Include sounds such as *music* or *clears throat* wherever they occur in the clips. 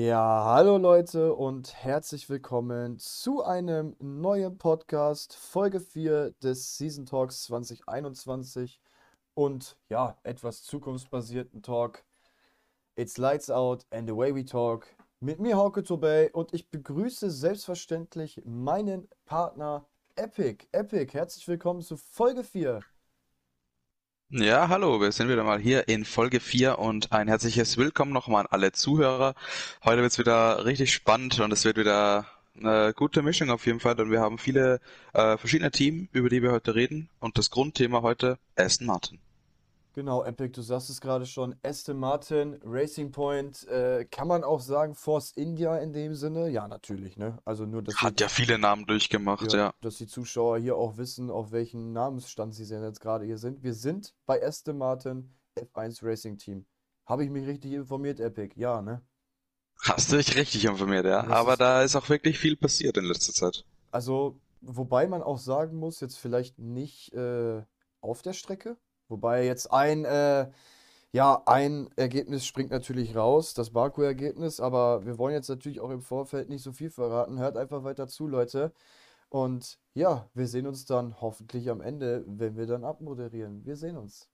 Ja, hallo Leute und herzlich willkommen zu einem neuen Podcast, Folge 4 des Season Talks 2021 und ja, etwas zukunftsbasierten Talk. It's Lights Out and the Way We Talk mit mir, Hauke Tobey und ich begrüße selbstverständlich meinen Partner Epic. Epic, herzlich willkommen zu Folge 4. Ja, hallo, wir sind wieder mal hier in Folge 4 und ein herzliches Willkommen nochmal an alle Zuhörer. Heute wird's wieder richtig spannend und es wird wieder eine gute Mischung auf jeden Fall, denn wir haben viele äh, verschiedene Themen, über die wir heute reden und das Grundthema heute Aston Martin. Genau, Epic, du sagst es gerade schon, Aston Martin, Racing Point, äh, kann man auch sagen Force India in dem Sinne? Ja, natürlich, ne? Also nur, die, Hat ja viele Namen durchgemacht, ja, ja. dass die Zuschauer hier auch wissen, auf welchen Namensstand sie denn jetzt gerade hier sind. Wir sind bei Aston Martin F1 Racing Team. Habe ich mich richtig informiert, Epic? Ja, ne? Hast du dich richtig informiert, ja. Das Aber ist, da ist auch wirklich viel passiert in letzter Zeit. also, wobei man auch sagen muss, jetzt vielleicht nicht äh, auf der Strecke. Wobei jetzt ein, äh, ja, ein Ergebnis springt natürlich raus, das Baku-Ergebnis, aber wir wollen jetzt natürlich auch im Vorfeld nicht so viel verraten. Hört einfach weiter zu, Leute. Und ja, wir sehen uns dann hoffentlich am Ende, wenn wir dann abmoderieren. Wir sehen uns.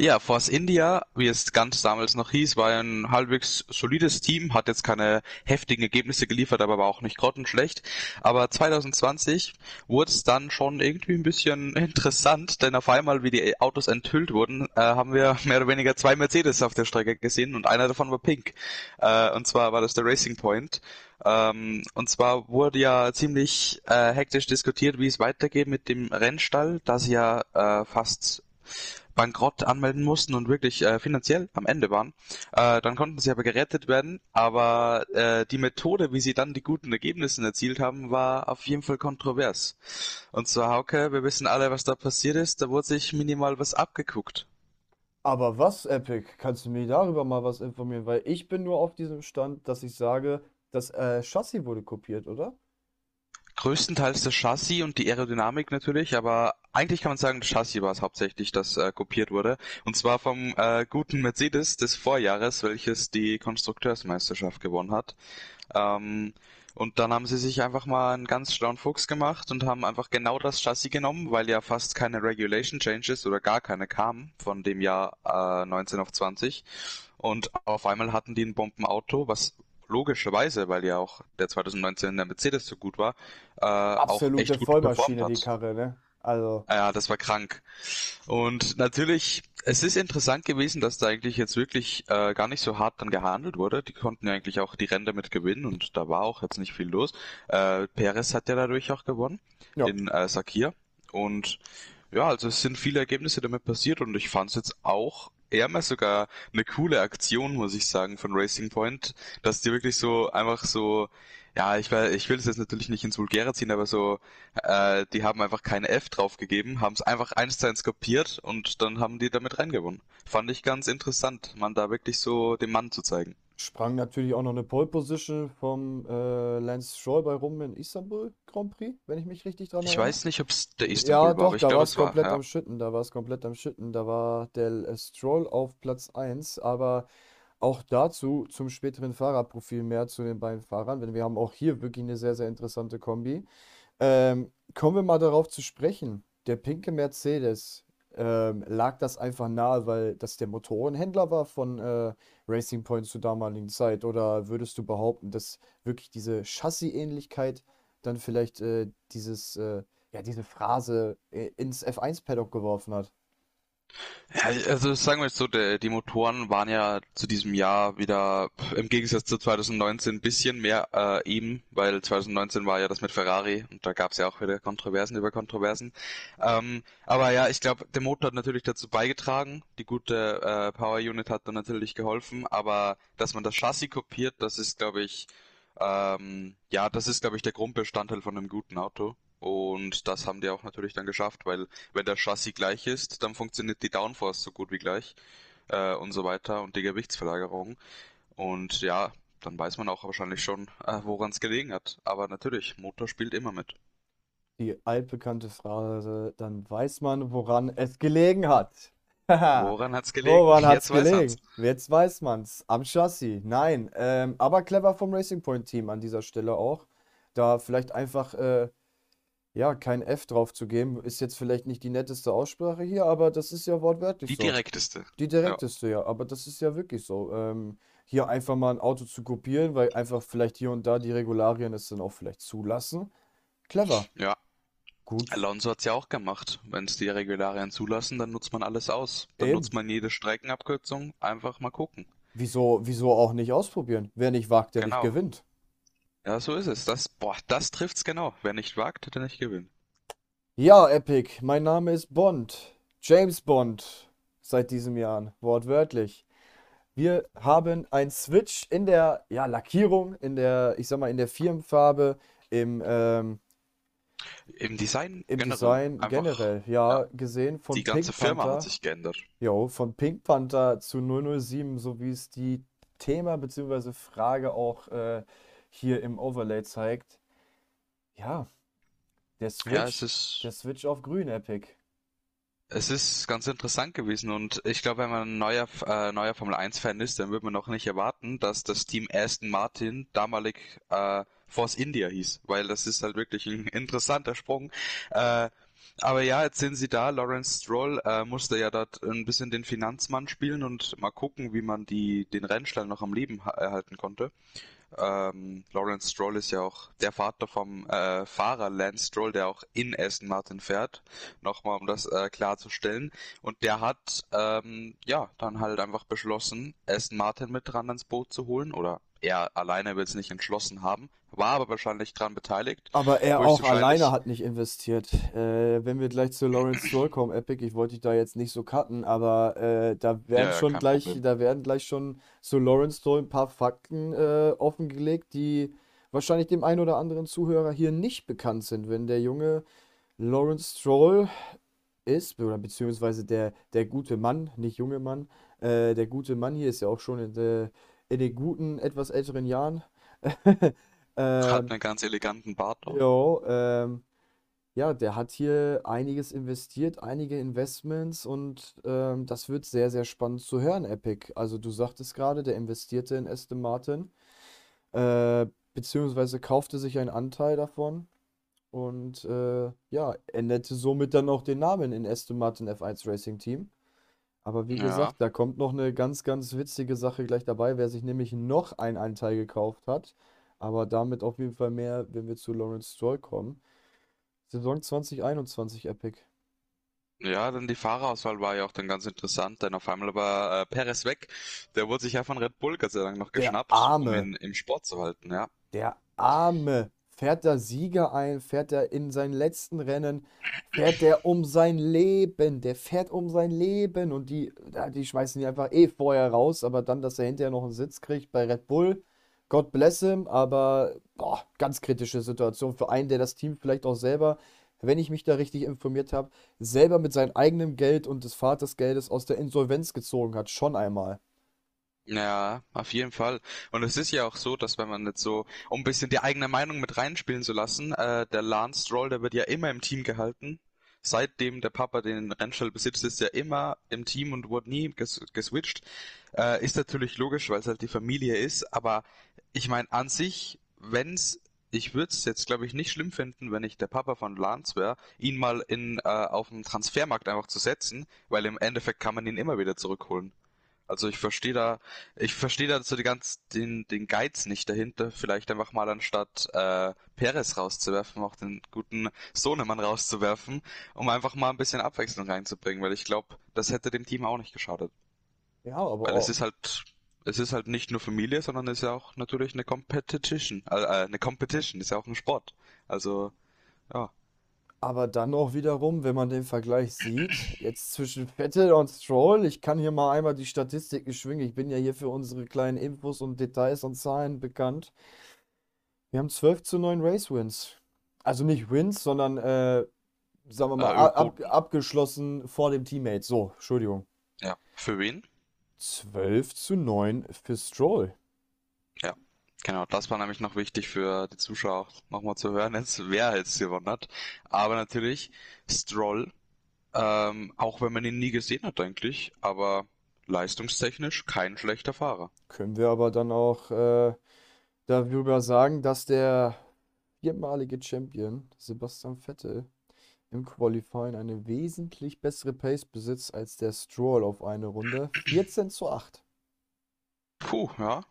Ja, Force India, wie es ganz damals noch hieß, war ein halbwegs solides Team, hat jetzt keine heftigen Ergebnisse geliefert, aber war auch nicht grottenschlecht. Aber 2020 wurde es dann schon irgendwie ein bisschen *laughs* interessant, denn auf einmal, wie die Autos enthüllt wurden, äh, haben wir *laughs* mehr oder weniger zwei Mercedes auf der Strecke gesehen und einer davon war pink. Äh, und zwar war das der Racing Point. Ähm, und zwar wurde ja ziemlich äh, hektisch diskutiert, wie es weitergeht mit dem Rennstall, da sie ja äh, fast Bankrott anmelden mussten und wirklich äh, finanziell am Ende waren. Äh, dann konnten sie aber gerettet werden, aber äh, die Methode, wie sie dann die guten Ergebnisse erzielt haben, war auf jeden Fall kontrovers. Und zwar, Hauke, wir wissen alle, was da passiert ist, da wurde sich minimal was abgeguckt. Aber was, Epic? Kannst du mir darüber mal was informieren? Weil ich bin nur auf diesem Stand, dass ich sage, das äh, Chassis wurde kopiert, oder? Größtenteils das Chassis und die Aerodynamik natürlich, aber eigentlich kann man sagen, das Chassis war es hauptsächlich, das äh, kopiert wurde. Und zwar vom äh, guten Mercedes des Vorjahres, welches die Konstrukteursmeisterschaft gewonnen hat. Ähm, und dann haben sie sich einfach mal einen ganz schlauen Fuchs gemacht und haben einfach genau das Chassis genommen, weil ja fast keine Regulation Changes oder gar keine kamen von dem Jahr äh, 19 auf 20. Und auf einmal hatten die ein Bombenauto, was logischerweise, weil ja auch der 2019 der Mercedes so gut war, äh, auch Absolute echt gut Vollmaschine, die. Karre, ne? Also, Ja, das war krank. Und natürlich, es ist interessant gewesen, dass da eigentlich jetzt wirklich äh, gar nicht so hart dann gehandelt wurde. Die konnten ja eigentlich auch die Rennen damit gewinnen und da war auch jetzt nicht viel los. Äh, Perez hat ja dadurch auch gewonnen ja. in äh, Sakir. Und ja, also es sind viele Ergebnisse damit passiert und ich fand es jetzt auch mal sogar eine coole Aktion, muss ich sagen, von Racing Point, dass die wirklich so einfach so, ja, ich will, ich will es jetzt natürlich nicht ins Vulgäre ziehen, aber so, äh, die haben einfach kein F draufgegeben, haben es einfach eins zu eins kopiert und dann haben die damit reingewonnen. Fand ich ganz interessant, man da wirklich so den Mann zu zeigen. Sprang natürlich auch noch eine Pole Position vom äh, Lance Stroll bei rum in Istanbul Grand Prix, wenn ich mich richtig dran Ich erinnere. weiß nicht, ob es der Ja, Istanbul war, doch, ich da war glaube, es war, komplett ja. am Schütten, da war es komplett am Schütten, da war der äh, Stroll auf Platz eins. aber auch dazu zum späteren Fahrerprofil mehr zu den beiden Fahrern, denn wir haben auch hier wirklich eine sehr, sehr interessante Kombi. Ähm, kommen wir mal darauf zu sprechen. Der pinke Mercedes, ähm, lag das einfach nahe, weil das der Motorenhändler war von äh, Racing Point zur damaligen Zeit? Oder würdest du behaupten, dass wirklich diese Chassis-Ähnlichkeit dann vielleicht äh, dieses, äh, ja, diese Phrase äh, ins F1-Paddock geworfen hat? Ja, also sagen wir es so, der, die Motoren waren ja zu diesem Jahr wieder im Gegensatz zu 2019 ein bisschen mehr äh, eben, weil 2019 war ja das mit Ferrari und da gab es ja auch wieder Kontroversen über Kontroversen. Ähm, aber ja, ich glaube, der Motor hat natürlich dazu beigetragen, die gute äh, Power Unit hat dann natürlich geholfen, aber dass man das Chassis kopiert, das ist, glaube ich, ähm, ja, das ist, glaube ich, der Grundbestandteil von einem guten Auto. Und das haben die auch natürlich dann geschafft, weil wenn der Chassis gleich ist, dann funktioniert die Downforce so gut wie gleich äh, und so weiter und die Gewichtsverlagerung. Und ja, dann weiß man auch wahrscheinlich schon, äh, woran es gelegen hat. Aber natürlich, Motor spielt immer mit. Die altbekannte Phrase, dann weiß man, woran es gelegen hat. *laughs* Woran hat's gelegen? Woran hat's Jetzt weiß man's. gelegen? Jetzt weiß man's. Am Chassis. Nein. Ähm, aber clever vom Racing Point Team an dieser Stelle auch. Da vielleicht einfach, äh, ja, kein F drauf zu geben. Ist jetzt vielleicht nicht die netteste Aussprache hier, aber das ist ja wortwörtlich Die so. direkteste. Die Ja. direkteste, ja. Aber das ist ja wirklich so. Ähm, hier einfach mal ein Auto zu kopieren, weil einfach vielleicht hier und da die Regularien es dann auch vielleicht zulassen. Clever. Ja. Gut. Alonso hat's ja auch gemacht. Wenn es die Regularien zulassen, dann nutzt man alles aus. Dann Eben. nutzt man jede Streckenabkürzung. Einfach mal gucken. Wieso, wieso auch nicht ausprobieren? Wer nicht wagt, der nicht Genau. gewinnt. Ja, so ist es. Das, boah, das trifft's genau. Wer nicht wagt, der nicht gewinnt. Ja, Epic, mein Name ist Bond. James Bond. Seit diesem Jahr, wortwörtlich. Wir haben ein Switch in der, ja, Lackierung, in der, ich sag mal, in der Firmenfarbe, im, ähm, Im Design im generell. Design generell, ja, ja. gesehen von Die ganze Pink Firma hat Panther. sich geändert. Jo, von Pink Panther zu 007, so wie es die Thema bzw. Frage auch äh, hier im Overlay zeigt. Ja, der Ja, Switch, ist, der Switch auf grün, Epic. es ist ganz interessant gewesen und ich glaube, wenn man ein neuer, äh, neuer Formel 1-Fan ist, dann wird man noch nicht erwarten, dass das Team Aston Martin damalig äh, Force India hieß, weil das ist halt wirklich ein *laughs* interessanter Sprung. Äh, aber ja, jetzt sind sie da. Lawrence Stroll äh, musste ja dort ein bisschen den Finanzmann spielen und mal gucken, wie man die, den Rennstall noch am Leben ha- erhalten konnte. Ähm, Lawrence Stroll ist ja auch der Vater vom äh, Fahrer Lance Stroll, der auch in Aston Martin fährt. Nochmal, um das äh, klarzustellen. Und der hat ähm, ja dann halt einfach beschlossen, Aston Martin mit dran ins Boot zu holen. Oder er alleine wird es nicht entschlossen haben, war aber wahrscheinlich dran beteiligt. Aber er auch alleine hat nicht investiert. Äh, wenn wir gleich zu Lawrence Stroll kommen, Epic, ich wollte dich da jetzt nicht so cutten, aber äh, da werden Ja, schon gleich, Problem. da werden gleich schon zu Lawrence Stroll ein paar Fakten äh, offengelegt, die wahrscheinlich dem einen oder anderen Zuhörer hier nicht bekannt sind. Wenn der junge Lawrence Stroll ist, oder beziehungsweise der, der gute Mann, nicht junge Mann, äh, der gute Mann hier ist ja auch schon in, der, in den guten, etwas älteren Jahren. *laughs* Hat Ähm, einen ganz eleganten Bart noch. Jo, ähm, ja, der hat hier einiges investiert, einige Investments und ähm, das wird sehr, sehr spannend zu hören, Epic. Also du sagtest gerade, der investierte in Aston Martin, äh, beziehungsweise kaufte sich einen Anteil davon und äh, ja, änderte somit dann auch den Namen in Aston Martin F1 Racing Team. Aber wie Ja, gesagt, da kommt noch eine ganz, ganz witzige Sache gleich dabei, wer sich nämlich noch einen Anteil gekauft hat. Aber damit auf jeden Fall mehr, wenn wir zu Lawrence Stroll kommen. Saison 2021 Epic. ja, dann die Fahrerauswahl war ja auch dann ganz interessant, denn auf einmal war äh, Perez weg. Der wurde sich ja von Red Bull Gott sei Dank noch Der geschnappt, um Arme, ihn im Sport zu halten, ja. der Arme. Fährt der Sieger ein, fährt er in seinen letzten Rennen, fährt der um sein Leben, der fährt um sein Leben und die, die schmeißen ihn einfach eh vorher raus, aber dann, dass er hinterher noch einen Sitz kriegt bei Red Bull, God bless him, aber boah, ganz kritische Situation für einen, der das Team vielleicht auch selber, wenn ich mich da richtig informiert habe, selber mit seinem eigenen Geld und des Vaters Geldes aus der Insolvenz gezogen hat, schon einmal. Ja, auf jeden Fall. Und es ist ja auch so, dass wenn man jetzt so, um ein bisschen die eigene Meinung mit reinspielen zu lassen, äh, der Lance Stroll, der wird ja immer im Team gehalten. Seitdem der Papa den Rennstall besitzt, ist er immer im Team und wurde nie ges geswitcht. Äh, ist natürlich logisch, weil es halt die Familie ist, aber ich meine an sich, wenn's, ich würde es jetzt glaube ich nicht schlimm finden, wenn ich der Papa von Lance wäre, ihn mal in äh, auf dem Transfermarkt einfach zu setzen, weil im Endeffekt kann man ihn immer wieder zurückholen. Also ich verstehe da, ich verstehe da so die ganz, den, den Geiz nicht dahinter, vielleicht einfach mal anstatt äh, Perez rauszuwerfen, auch den guten Sohnemann rauszuwerfen, um einfach mal ein bisschen Abwechslung reinzubringen, weil ich glaube, das hätte dem Team auch nicht geschadet. Ja, aber Weil es ist halt, es ist halt nicht nur Familie, sondern es ist ja auch natürlich eine Competition, äh, äh, eine Competition, ist ja auch ein Sport. Also, ja. Aber dann auch wiederum, wenn man den Vergleich sieht, jetzt zwischen Vettel und Stroll, ich kann hier mal einmal die Statistiken schwingen. Ich bin ja hier für unsere kleinen Infos und Details und Zahlen bekannt. Wir haben 12 zu 9 Race Wins. Also nicht Wins, sondern, äh, sagen wir mal, Äh, ab, abgeschlossen vor dem Teammate. So, Entschuldigung. Ja. Für wen? 12 zu 9 für Stroll. Genau, das war nämlich noch wichtig für die Zuschauer auch nochmal zu hören, jetzt, wer jetzt gewonnen hat. Aber natürlich, Stroll, Ähm, auch wenn man ihn nie gesehen hat eigentlich, aber leistungstechnisch kein schlechter Fahrer. Können wir aber dann auch äh, darüber sagen, dass der viermalige Champion Sebastian Vettel im Qualifying eine wesentlich bessere Pace besitzt als der Stroll auf eine Runde. 14 zu 8. Puh, ja.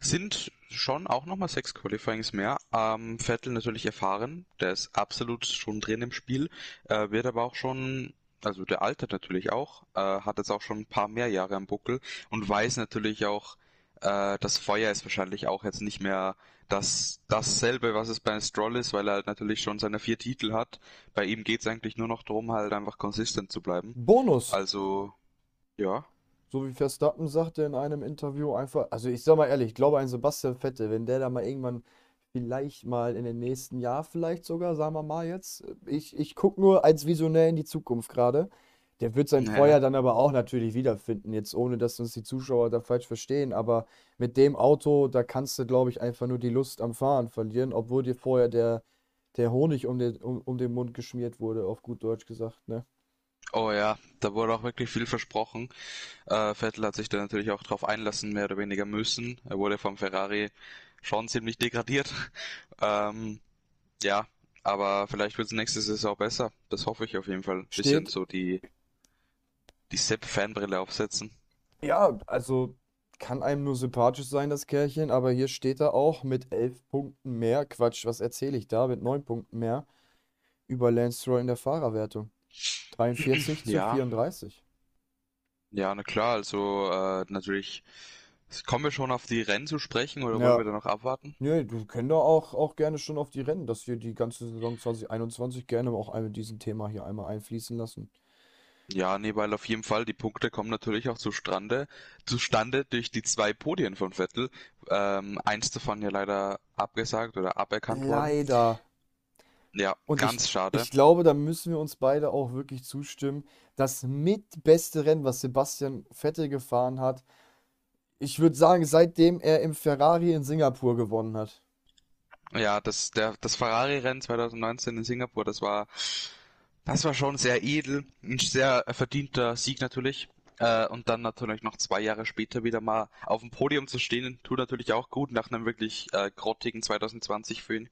Sind schon auch nochmal sechs Qualifyings mehr. Ähm, Vettel natürlich erfahren, der ist absolut schon drin im Spiel, äh, wird aber auch schon, also der altert natürlich auch, äh, hat jetzt auch schon ein paar mehr Jahre am Buckel und weiß natürlich auch, äh, das Feuer ist wahrscheinlich auch jetzt nicht mehr das dasselbe, was es bei Stroll ist, weil er halt natürlich schon seine vier Titel hat. Bei ihm geht's eigentlich nur noch darum, halt einfach konsistent zu bleiben. Bonus. Also, ja. So wie Verstappen sagte in einem Interview einfach, also ich sag mal ehrlich, ich glaube ein Sebastian Vettel, wenn der da mal irgendwann vielleicht mal in den nächsten Jahr vielleicht sogar, sagen wir mal jetzt, ich, ich gucke nur als Visionär in die Zukunft gerade, der wird sein Ja. Feuer dann aber auch natürlich wiederfinden, jetzt ohne dass uns die Zuschauer da falsch verstehen, aber mit dem Auto, da kannst du, glaube ich, einfach nur die Lust am Fahren verlieren, obwohl dir vorher der, der Honig um den, um, um den Mund geschmiert wurde, auf gut Deutsch gesagt, ne? Oh ja, da wurde auch wirklich viel versprochen. Äh, Vettel hat sich da natürlich auch drauf einlassen, mehr oder weniger müssen. Er wurde vom Ferrari schon ziemlich degradiert. *laughs* Ähm, ja, aber vielleicht wird es nächste Saison besser. Das hoffe ich auf jeden Fall. Bisschen Steht, so die, die Sepp-Fanbrille aufsetzen. ja, also kann einem nur sympathisch sein, das Kerlchen, aber hier steht er auch mit elf Punkten mehr, Quatsch, was erzähle ich da, mit neun Punkten mehr über Lance Stroll in der Fahrerwertung. 43 *clears throat* zu Ja, 34. ja, na klar, also äh, natürlich kommen wir schon auf die Rennen zu sprechen oder wollen wir Ja. da noch abwarten? Nee, du können da auch, auch gerne schon auf die Rennen, dass wir die ganze Saison 2021 gerne auch einmal diesen Thema hier einmal einfließen lassen. Ja, nee, weil auf jeden Fall die Punkte kommen natürlich auch zustande, zustande durch die zwei Podien von Vettel. Ähm, eins davon ja leider abgesagt oder aberkannt worden. Leider. Ja, Und ich, ganz schade. ich glaube, da müssen wir uns beide auch wirklich zustimmen. Das mit beste Rennen, was Sebastian Vettel gefahren hat, ich würde sagen, seitdem er im Ferrari in Singapur gewonnen hat. Ja, das, der, das Ferrari-Rennen 2019 in Singapur, das war, das war schon sehr edel, ein sehr verdienter Sieg natürlich. Äh, und dann natürlich noch zwei Jahre später wieder mal auf dem Podium zu stehen, tut natürlich auch gut nach einem wirklich äh, grottigen 2020 für ihn.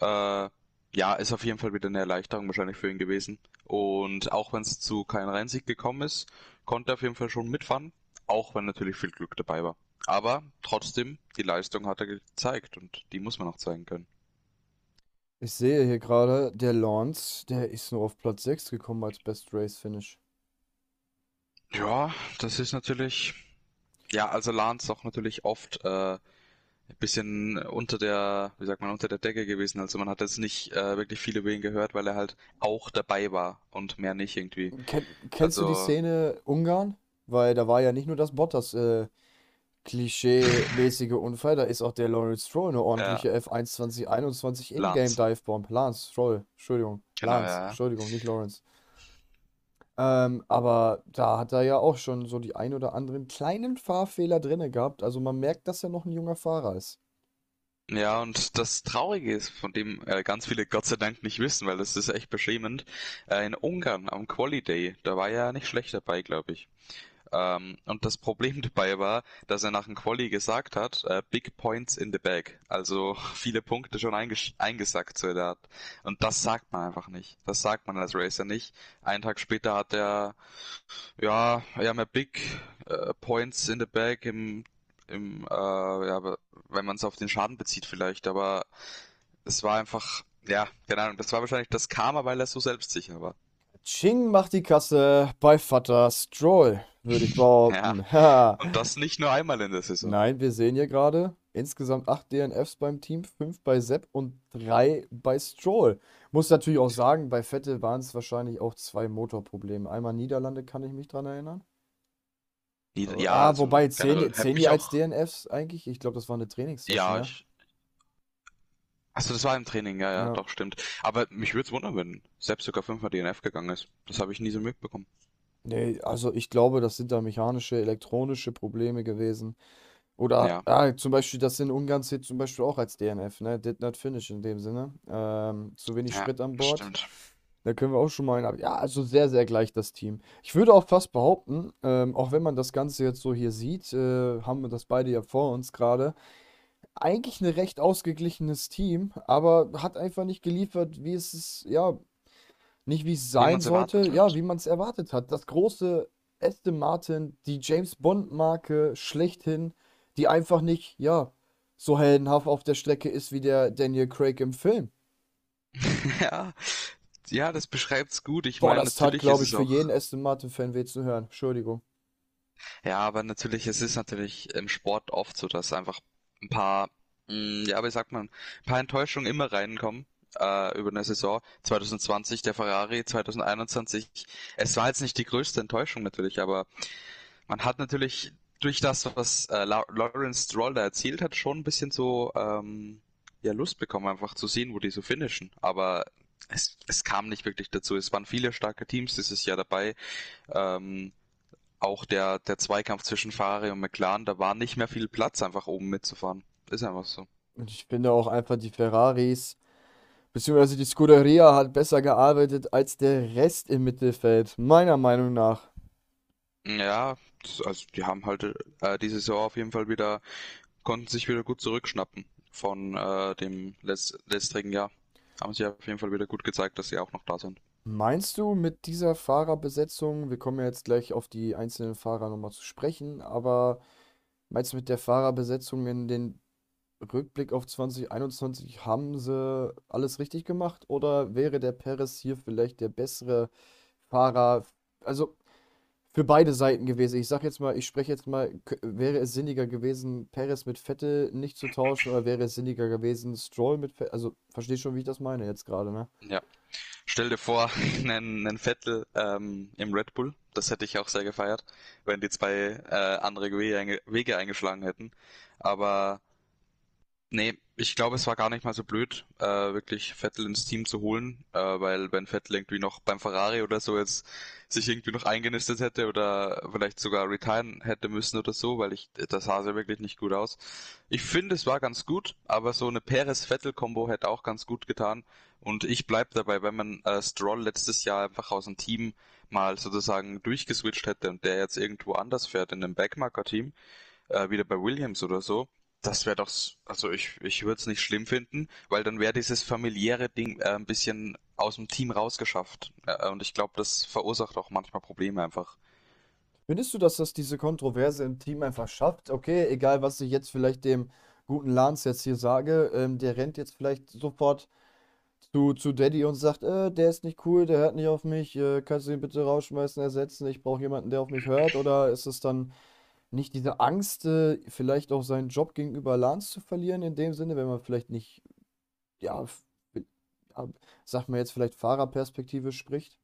Äh, ja, ist auf jeden Fall wieder eine Erleichterung wahrscheinlich für ihn gewesen. Und auch wenn es zu keinem Rennsieg gekommen ist, konnte er auf jeden Fall schon mitfahren, auch wenn natürlich viel Glück dabei war. Aber trotzdem, die Leistung hat er gezeigt und die muss man auch zeigen können. Ich sehe hier gerade, der Lance, der ist nur auf Platz 6 gekommen als Best Race Finish. Ja, das ist natürlich, ja, also Lance auch natürlich oft äh, ein bisschen unter der, wie sagt man, unter der Decke gewesen. Also man hat jetzt nicht äh, wirklich viel über ihn gehört, weil er halt auch dabei war und mehr nicht irgendwie. Ken, kennst du die Also, Szene Ungarn? Weil da war ja nicht nur das Bottas äh, klischee-mäßige Unfall, da ist auch der Lawrence Stroll eine ja, ordentliche F1 2021 Ingame Lance. Divebomb. Lance Stroll, Entschuldigung. Genau, Lance, ja. Entschuldigung, nicht Lawrence. Ähm, aber da hat er ja auch schon so die ein oder anderen kleinen Fahrfehler drinne gehabt. Also man merkt, dass er noch ein junger Fahrer ist. Ja, und das Traurige ist, von dem äh, ganz viele Gott sei Dank nicht wissen, weil das ist echt beschämend, äh, in Ungarn am Quali Day, da war er nicht schlecht dabei, glaube ich. Ähm, und das Problem *laughs* dabei war, dass er nach dem Quali gesagt hat, äh, Big Points in the bag. Also *laughs* viele Punkte schon einges eingesackt, in der Art. Und das sagt man einfach nicht. Das sagt man als Racer nicht. Einen Tag später hat er, ja, ja Big äh, Points in the bag im, im, äh, ja, wenn man es auf den Schaden bezieht vielleicht, aber es war einfach, ja, keine Ahnung, das war wahrscheinlich das Karma, weil er so selbstsicher war. Ching macht die Kasse bei Vater Stroll, würde ich *laughs* Ja, behaupten. Ha. und das nicht nur einmal in der Saison. Nein, wir sehen hier gerade insgesamt 8 DNFs beim Team, 5 bei Sepp und 3 bei Stroll. Muss natürlich auch sagen, bei Vettel waren es wahrscheinlich auch zwei Motorprobleme. Einmal Niederlande, kann ich mich dran erinnern. Die- Oh, Ja, Ah, also wobei, zählen hätte zählen die als auch, DNFs eigentlich? Ich glaube, das war eine Trainingssession, ja, ne? ich, achso, das war im Training, ja, ja, Ja. doch, stimmt. Aber mich würde es wundern, wenn selbst sogar fünfmal DNF gegangen ist. Das habe ich nie so mitbekommen. Nee, also ich glaube, das sind da mechanische, elektronische Probleme gewesen. Oder Ja, ah, zum Beispiel, das in Ungarn zählt zum Beispiel auch als DNF, ne? Did not finish in dem Sinne. Ähm, zu wenig ja, Sprit an Bord. stimmt. Da können wir auch schon mal einen, ja, also sehr, sehr gleich das Team. Ich würde auch fast behaupten, ähm, auch wenn man das Ganze jetzt so hier sieht, äh, haben wir das beide ja vor uns gerade. Eigentlich ein recht ausgeglichenes Team, aber hat einfach nicht geliefert, wie es ist, ja, nicht wie es Wie sein es sollte, ja, wie man es erwartet hat. Das große Aston Martin, die James Bond-Marke schlechthin, die einfach nicht, ja, so heldenhaft auf der Strecke ist wie der Daniel Craig im Film. *laughs* Ja, ja, das beschreibt's gut. Ich Boah, meine, das tat, glaube ich, es für jeden auch, Aston Martin-Fan weh zu hören. Entschuldigung. ja, aber natürlich, es ist natürlich im Sport oft so, dass einfach ein paar, mh, ja, wie sagt man, ein paar Enttäuschungen immer reinkommen. Äh, über eine Saison 2020 der Ferrari, 2021. Es war jetzt nicht die größte Enttäuschung natürlich, aber man hat natürlich durch das, was äh, La Lawrence Stroll da erzielt hat, schon ein bisschen so ähm, ja Lust bekommen, einfach zu sehen, wo die so finishen. Aber es, es kam nicht wirklich dazu. Es waren viele starke Teams dieses Jahr dabei. Ähm, auch der, der Zweikampf zwischen Ferrari und McLaren, da war nicht mehr viel Platz, einfach oben mitzufahren. Ist einfach so. Und ich finde auch einfach, die Ferraris, beziehungsweise die Scuderia hat besser gearbeitet als der Rest im Mittelfeld. Meiner Meinung nach. Ja, also die haben halt äh, diese Saison auf jeden Fall wieder, konnten sich wieder gut zurückschnappen von äh, dem letz letztrigen Jahr. Haben sie auf jeden Fall wieder gut gezeigt, dass sie auch noch da sind. Meinst du mit dieser Fahrerbesetzung, wir kommen ja jetzt gleich auf die einzelnen Fahrer nochmal zu sprechen, aber meinst du mit der Fahrerbesetzung in den Rückblick auf 2021, haben sie alles richtig gemacht oder wäre der Perez hier vielleicht der bessere Fahrer? Also für beide Seiten gewesen. Ich sag jetzt mal, ich spreche jetzt mal, wäre es sinniger gewesen, Perez mit Vettel nicht zu tauschen oder wäre es sinniger gewesen, Stroll mit Vettel? Also, verstehst schon, wie ich das meine jetzt gerade, ne? Ja. Stell dir vor, *laughs* einen, einen Vettel ähm, im Red Bull, das hätte ich auch sehr gefeiert, wenn die zwei äh, andere Wege, Wege eingeschlagen hätten. Aber Nee, ich glaube, es war gar nicht mal so blöd, äh, wirklich Vettel ins Team zu holen, äh, weil wenn Vettel irgendwie noch beim Ferrari oder so jetzt sich irgendwie noch eingenistet hätte oder vielleicht sogar retiren hätte müssen oder so, weil ich, das sah ja wirklich nicht gut aus. Ich finde, es war ganz gut, aber so eine Perez-Vettel-Kombo hätte auch ganz gut getan. Und ich bleib dabei, wenn man äh, Stroll letztes Jahr einfach aus dem Team mal sozusagen durchgeswitcht hätte und der jetzt irgendwo anders fährt in einem Backmarker-Team, äh, wieder bei Williams oder so, das wäre doch, also ich, ich würde es nicht schlimm finden, weil dann wäre dieses familiäre Ding äh, ein bisschen aus dem Team rausgeschafft. Äh, und ich glaube, das verursacht auch manchmal Probleme einfach. Findest du, dass das diese Kontroverse im Team einfach schafft? Okay, egal was ich jetzt vielleicht dem guten Lance jetzt hier sage, ähm, der rennt jetzt vielleicht sofort zu, zu Daddy und sagt, äh, der ist nicht cool, der hört nicht auf mich, äh, kannst du ihn bitte rausschmeißen, ersetzen, ich brauche jemanden, der auf mich hört? Oder ist es dann nicht diese Angst, äh, vielleicht auch seinen Job gegenüber Lance zu verlieren, in dem Sinne, wenn man vielleicht nicht, ja, ja, sag mal jetzt vielleicht Fahrerperspektive spricht?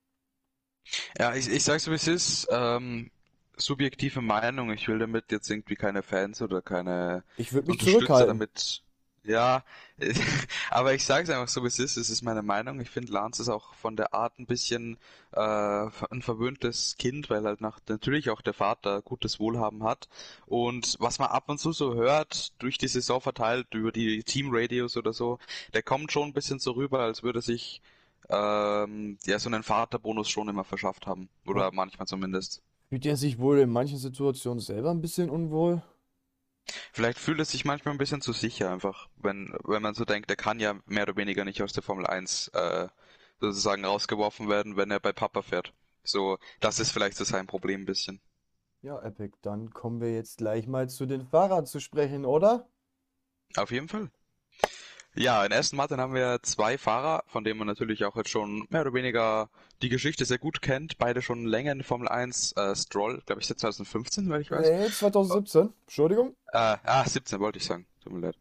Ja, ich, ich sag's so, wie es ist. Ähm, subjektive Meinung. Ich will damit jetzt irgendwie keine Fans oder keine Ich würde mich zurückhalten. damit. Ja, *laughs* aber ich sage es einfach so, wie es ist. Es ist meine Meinung. Ich finde, Lance ist auch von der Art ein bisschen äh, ein verwöhntes Kind, weil halt nach, natürlich auch der Vater gutes Wohlhaben hat. Und was man ab und zu so hört, durch die Saison verteilt, über die Teamradios oder so, der kommt schon ein bisschen so rüber, als würde sich ähm, ja so einen Vaterbonus schon immer verschafft haben. Oder manchmal zumindest. fühlt er sich wohl in manchen Situationen selber ein bisschen unwohl? Vielleicht fühlt es sich manchmal ein bisschen zu sicher einfach, wenn, wenn man so denkt, er kann ja mehr oder weniger nicht aus der Formel 1 äh, sozusagen rausgeworfen werden, wenn er bei Papa fährt. So, das ist vielleicht so sein Problem ein bisschen. Ja, Epic, dann kommen wir jetzt gleich mal zu den Fahrern zu sprechen, oder? Auf jeden Fall. Ja, in Aston Martin haben wir zwei Fahrer, von denen man natürlich auch jetzt schon mehr oder weniger die Geschichte sehr gut kennt. Beide schon länger in Formel 1. Äh, Stroll, glaube ich, seit 2015, weil ich weiß. Nee, 2017. Entschuldigung. Äh, ah, 17 wollte ich sagen. Tut mir leid.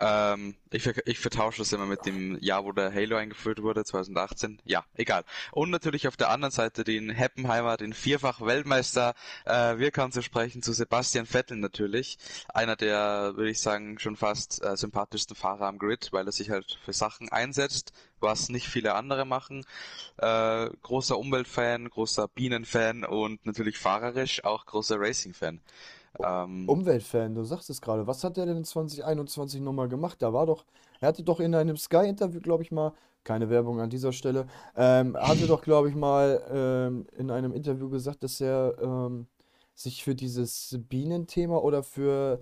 Ähm, ich, ver ich vertausche das immer mit dem Jahr, wo der Halo eingeführt wurde, 2018. Ja, egal. Und natürlich auf der anderen Seite den Heppenheimer, den Vierfach-Weltmeister. Äh, wir kommen zu sprechen zu Sebastian Vettel natürlich. Einer der, würde ich sagen, schon fast äh, sympathischsten Fahrer am Grid, weil er sich halt für Sachen einsetzt, was nicht viele andere machen. Äh, großer Umweltfan, großer Bienenfan und natürlich fahrerisch auch großer Racing-Fan. Ähm, Umweltfan, du sagst es gerade. Was hat er denn 2021 nochmal gemacht? Da war doch, er hatte doch in einem Sky-Interview, glaube ich mal, keine Werbung an dieser Stelle, ähm, hatte doch, glaube ich mal, ähm, in einem Interview gesagt, dass er ähm, sich für dieses Bienenthema oder für,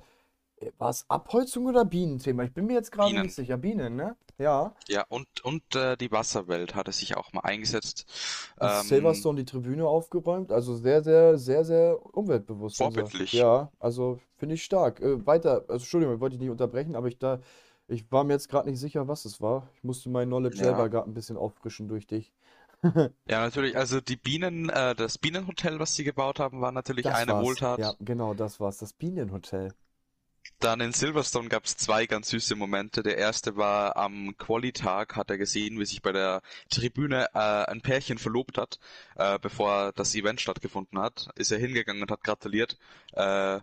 war es Abholzung oder Bienenthema? Ich bin mir jetzt gerade nicht sicher. Bienen, ne? Ja. Ja, und, und äh, die Wasserwelt hat er sich auch mal eingesetzt. In Ähm, Silverstone die Tribüne aufgeräumt. Also sehr, sehr, sehr, sehr umweltbewusst, unser. vorbildlich. Ja, also finde ich stark. Äh, weiter, also Entschuldigung, ich wollte dich nicht unterbrechen, aber ich da, ich war mir jetzt gerade nicht sicher, was es war. Ich musste mein Knowledge selber Ja. gerade ein bisschen auffrischen durch dich. *laughs* Ja, natürlich. Also die Bienen, äh, das Bienenhotel, was sie gebaut haben, war natürlich Das eine war's. Ja, Wohltat. genau, das war's. Das Bienenhotel. Dann in Silverstone gab es zwei ganz süße Momente. Der erste war am Quali-Tag, hat er gesehen, wie sich bei der Tribüne äh, ein Pärchen verlobt hat, äh, bevor das Event stattgefunden hat. Ist er hingegangen und hat gratuliert. Äh,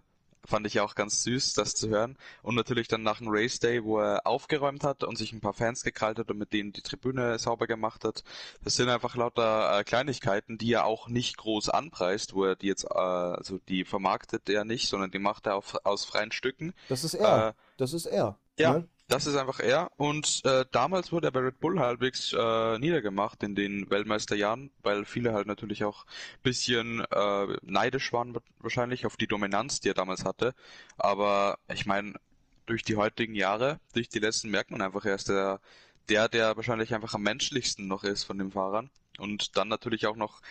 fand ich auch ganz süß, das zu hören. Und natürlich dann nach dem Race Day, wo er aufgeräumt hat und sich ein paar Fans gekrallt hat und mit denen die Tribüne sauber gemacht hat. Das sind einfach lauter äh, Kleinigkeiten, die er auch nicht groß anpreist, wo er die jetzt, äh, also die vermarktet er nicht, sondern die macht er auf, aus freien Stücken. Das ist er. Äh, Das ist er. ja, Ne? Das ist einfach er. Und äh, damals wurde er bei Red Bull halbwegs äh, niedergemacht in den Weltmeisterjahren, weil viele halt natürlich auch bisschen äh, neidisch waren wa- wahrscheinlich auf die Dominanz, die er damals hatte. Aber ich meine, durch die heutigen Jahre, durch die letzten merkt man einfach, er ist der, der, der wahrscheinlich einfach am menschlichsten noch ist von den Fahrern. Und dann natürlich auch noch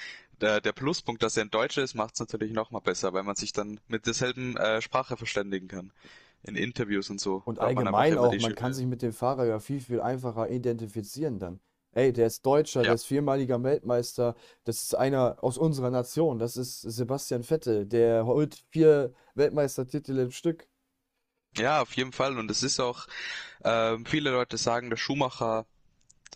der, der Pluspunkt, dass er ein Deutscher ist, macht es natürlich noch mal besser, weil man sich dann mit derselben äh, Sprache verständigen kann in Interviews und so. Und hat man allgemein immer auch, man kann sich mit dem Fahrer ja viel, viel einfacher identifizieren dann. Ey, der ist Deutscher, der Ja, ist viermaliger Weltmeister, das ist einer aus unserer Nation, das ist Sebastian Vettel, der holt vier Weltmeistertitel im Stück. ja, auf jeden Fall. Und es ist auch, ähm, viele Leute sagen, der Schumacher,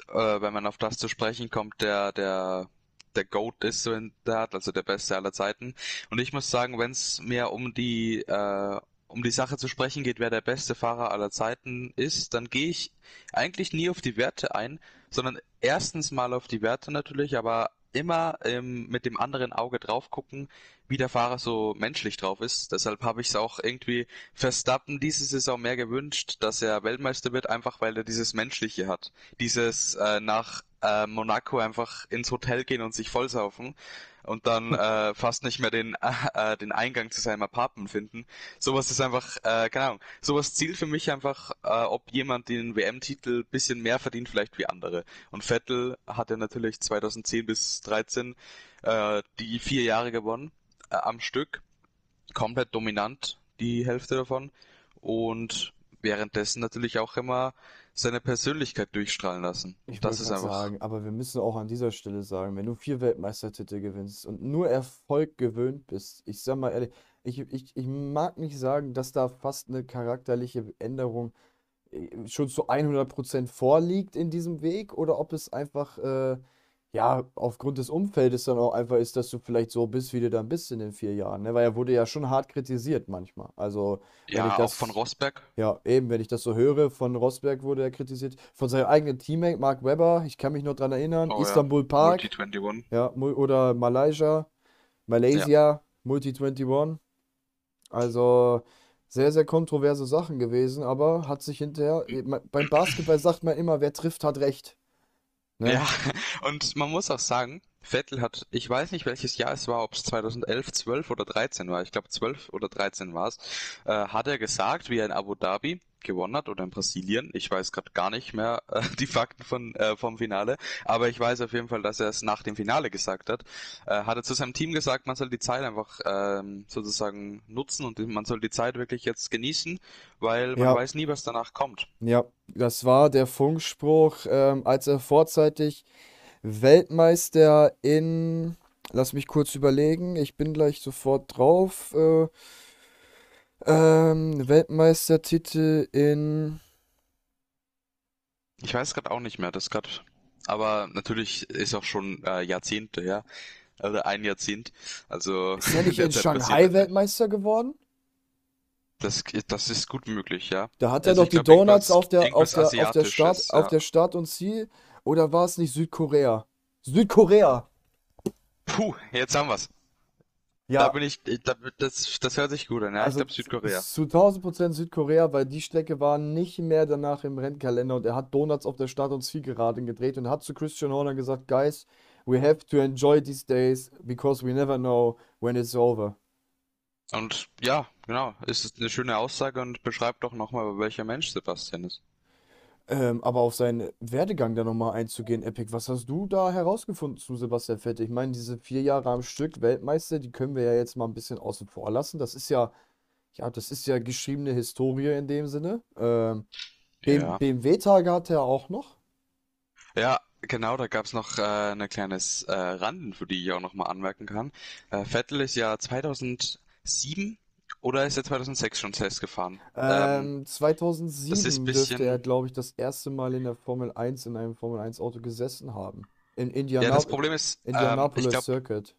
äh, wenn man auf das zu sprechen kommt, der, der, der GOAT ist so in der Art, also der Beste aller Zeiten. Und ich muss sagen, wenn es mehr um die, äh, um die Sache zu sprechen geht, wer der beste Fahrer aller Zeiten ist, dann gehe ich eigentlich nie auf die Werte ein, sondern erstens mal auf die Werte natürlich, aber immer ähm, mit dem anderen Auge drauf gucken, wie der Fahrer so menschlich drauf ist. Deshalb habe ich es auch irgendwie Verstappen diese Saison mehr gewünscht, dass er Weltmeister wird, einfach weil er dieses Menschliche hat. Dieses äh, nach äh, Monaco einfach ins Hotel gehen und sich vollsaufen und dann äh, fast nicht mehr den, *laughs* äh, den Eingang zu seinem Apartment finden. Sowas ist einfach, äh, keine Ahnung, sowas zielt für mich einfach, äh, ob jemand den WM-Titel bisschen mehr verdient vielleicht wie andere. Und Vettel hat ja natürlich 2010 bis 13 äh, die vier Jahre gewonnen äh, am Stück, komplett dominant die Hälfte davon und währenddessen natürlich auch immer seine Persönlichkeit durchstrahlen lassen. Ich das ist einfach, sagen, aber wir müssen auch an dieser Stelle sagen, wenn du vier Weltmeistertitel gewinnst und nur Erfolg gewöhnt bist, ich sag mal ehrlich, ich, ich, ich mag nicht sagen, dass da fast eine charakterliche Änderung äh, schon zu 100% vorliegt in diesem Weg oder ob es einfach, äh, ja, aufgrund des Umfeldes dann auch einfach ist, dass du vielleicht so bist, wie du dann bist in den vier Jahren, ne? Weil er wurde ja schon hart kritisiert manchmal. Also, wenn ich ja, auch von das Rosberg. ja, eben, wenn ich das so höre, von Rosberg wurde er kritisiert, von seinem eigenen Teammate Mark Webber, ich kann mich noch dran erinnern, Oh ja, Istanbul Multi Park, 21. ja, oder Malaysia, Ja. Malaysia, Multi 21, also sehr, sehr kontroverse Sachen gewesen, aber hat sich hinterher, *clears throat* beim Basketball sagt man immer, wer trifft, hat recht, ne? Ja, und man muss auch sagen, Vettel hat, ich weiß nicht welches Jahr es war, ob es 2011, 12 oder 13 war, ich glaube 12 oder 13 war es, äh, hat er gesagt, wie er in Abu Dhabi gewonnen hat oder in Brasilien, ich weiß gerade gar nicht mehr *laughs* äh, die Fakten von, äh, vom Finale, aber ich weiß auf jeden Fall, dass er es nach dem Finale gesagt hat, äh, hat er zu seinem Team gesagt, man soll die Zeit einfach ähm, sozusagen nutzen und man soll die Zeit wirklich jetzt genießen, weil man Ja, weiß nie, was danach kommt. ja, das war der Funkspruch, ähm, als er vorzeitig Weltmeister in, lass mich kurz überlegen, ich bin gleich sofort drauf, äh, ähm, Weltmeistertitel in, Ich weiß gerade auch nicht mehr, das gerade, aber natürlich ist auch schon äh, Jahrzehnte her, oder ein Jahrzehnt, also ist er nicht *laughs* in Shanghai Weltmeister geworden? das, das ist gut möglich, ja. Da hat er Also doch die Donuts auf der, auf der, auf der Start, Asiatisches, auf ja. der Start und Ziel, oder war es nicht Südkorea? Südkorea! Puh, jetzt haben wir's. Da Ja, bin ich, ich- da, das, das hört sich gut an, ja. Ich also glaube Südkorea. zu 1000% Südkorea, weil die Strecke war nicht mehr danach im Rennkalender und er hat Donuts auf der Start- und Zielgeraden gedreht und hat zu Christian Horner gesagt, Guys, we have to enjoy these days because we never know when it's over. Und ja, genau, es ist eine schöne Aussage und beschreibt doch nochmal, welcher Mensch Sebastian ist. Ähm, aber auf seinen Werdegang da nochmal einzugehen, Epic, was hast du da herausgefunden zu Sebastian Vettel? Ich meine, diese vier Jahre am Stück Weltmeister, die können wir ja jetzt mal ein bisschen außen vor lassen. Das ist ja, ja, das ist ja geschriebene Historie in dem Sinne. Ähm, Ja. BMW-Tage hatte er auch noch. Ja, genau, da gab's noch äh, eine kleines äh, Randen, für die ich auch nochmal anmerken kann. Äh, Vettel ist ja 2007 oder ist er 2006 schon Test gefahren? Ähm, Ähm, das ist 2007 dürfte er, glaube ich, das erste Mal in der Formel 1 in einem Formel 1 Auto gesessen haben. In ja, das Problem ist, ähm, Indianapolis glaube, Circuit.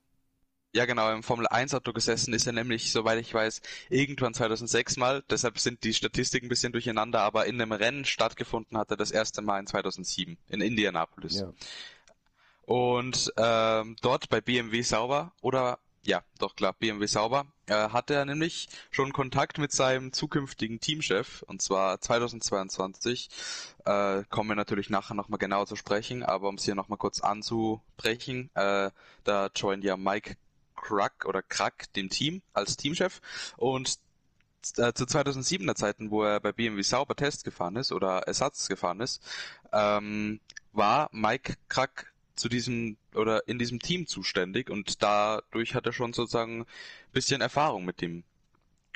ja genau, im Formel 1 Auto gesessen ist er nämlich, soweit ich weiß, irgendwann 2006 mal, deshalb sind die Statistiken ein bisschen durcheinander, aber in einem Rennen stattgefunden hat er das erste Mal in 2007 in Indianapolis. Ja. Und ähm, dort bei BMW Sauber, oder ja, doch klar, BMW Sauber, äh, hatte er nämlich schon Kontakt mit seinem zukünftigen Teamchef, und zwar 2022. Äh, kommen wir natürlich nachher nochmal genauer zu sprechen, aber um es hier nochmal kurz anzubrechen, äh, da joint ja Mike Krack oder Krack dem Team als Teamchef und äh, zu 2007er Zeiten, wo er bei BMW Sauber Test gefahren ist oder Ersatz gefahren ist, ähm, war Mike Krack zu diesem oder in diesem Team zuständig und dadurch hat er schon sozusagen ein bisschen Erfahrung mit dem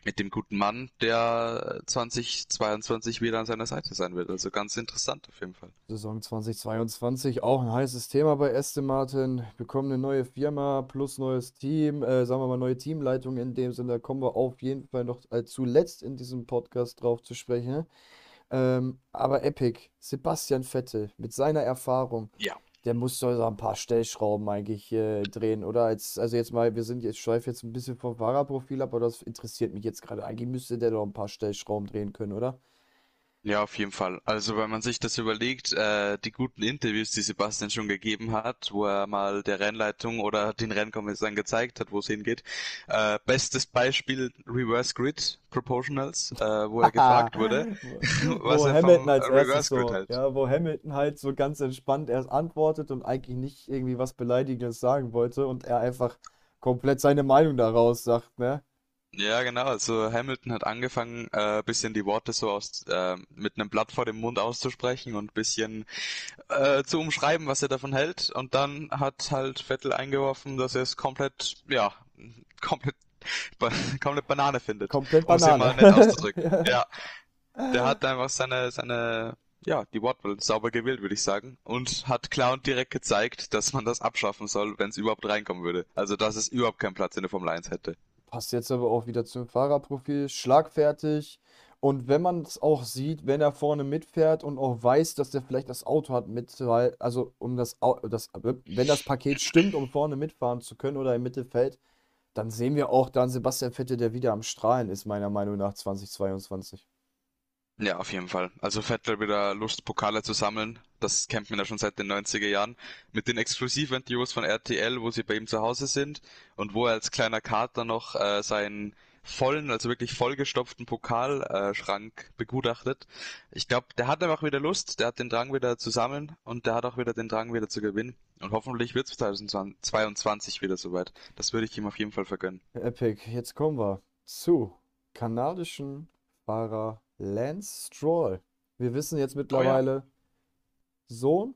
mit dem guten Mann, der 2022 wieder an seiner Seite sein wird. Also ganz interessant auf jeden Fall. Saison 2022, auch ein heißes Thema bei Aston Martin. Bekommen eine neue Firma plus neues Team, äh, sagen wir mal neue Teamleitung in dem Sinne. Da kommen wir auf jeden Fall noch äh, zuletzt in diesem Podcast drauf zu sprechen. Ähm, aber Epic, Sebastian Vettel mit seiner Erfahrung, Ja. Der muss so ein paar Stellschrauben eigentlich äh, drehen, oder? Als, also jetzt mal, wir sind jetzt, schweife jetzt ein bisschen vom Fahrerprofil ab, aber das interessiert mich jetzt gerade. Eigentlich müsste der doch ein paar Stellschrauben drehen können, oder? Ja, auf jeden Fall. Also wenn man sich das überlegt, äh, die guten Interviews, die Sebastian schon gegeben hat, wo er mal der Rennleitung oder den Rennkommissaren gezeigt hat, wo es hingeht. Äh, bestes Beispiel Reverse Grid Proportionals, äh, wo er gefragt wurde, *laughs* *laughs* was Wo er Hamilton vom als Reverse Grid so, hält. ja, wo Hamilton halt so ganz entspannt erst antwortet und eigentlich nicht irgendwie was Beleidigendes sagen wollte und er einfach komplett seine Meinung daraus sagt, ne? Ja, genau. Also Hamilton hat angefangen, äh, bisschen die Worte so aus äh, mit einem Blatt vor dem Mund auszusprechen und bisschen äh, zu umschreiben, was er davon hält. Und dann hat halt Vettel eingeworfen, dass er es komplett, ja, *laughs* komplett, ba *laughs* komplett Banane findet, Komplett um es mal Banane. nett auszudrücken. *laughs* Ja, der hat einfach seine, seine, ja, die Wortwahl sauber gewählt, würde ich sagen, und hat klar und direkt gezeigt, dass man das abschaffen soll, wenn es überhaupt reinkommen würde. Also, dass es überhaupt keinen Platz in der Formel 1 hätte. Passt jetzt aber auch wieder zum Fahrerprofil, schlagfertig. Und wenn man es auch sieht, wenn er vorne mitfährt und auch weiß, dass er vielleicht das Auto hat mit, also um das, das, wenn das Paket stimmt, um vorne mitfahren zu können oder im Mittelfeld, dann sehen wir auch dann Sebastian Vettel, der wieder am Strahlen ist, meiner Meinung nach 2022. Ja, auf jeden Fall. Also Vettel wieder Lust, Pokale zu sammeln. Das kennt man ja schon seit den 90er Jahren. Mit den Exklusivinterviews von RTL, wo sie bei ihm zu Hause sind und wo er als kleiner Kater noch äh, seinen vollen, also wirklich vollgestopften Pokalschrank äh, begutachtet. Ich glaube, der hat einfach wieder Lust, der hat den Drang wieder zu sammeln und der hat auch wieder den Drang wieder zu gewinnen. Und hoffentlich wird es 2022 wieder soweit. Das würde ich ihm auf jeden Fall vergönnen. Epic, jetzt kommen wir zu kanadischen Fahrer Lance Stroll. Wir wissen jetzt Oh ja. mittlerweile, Sohn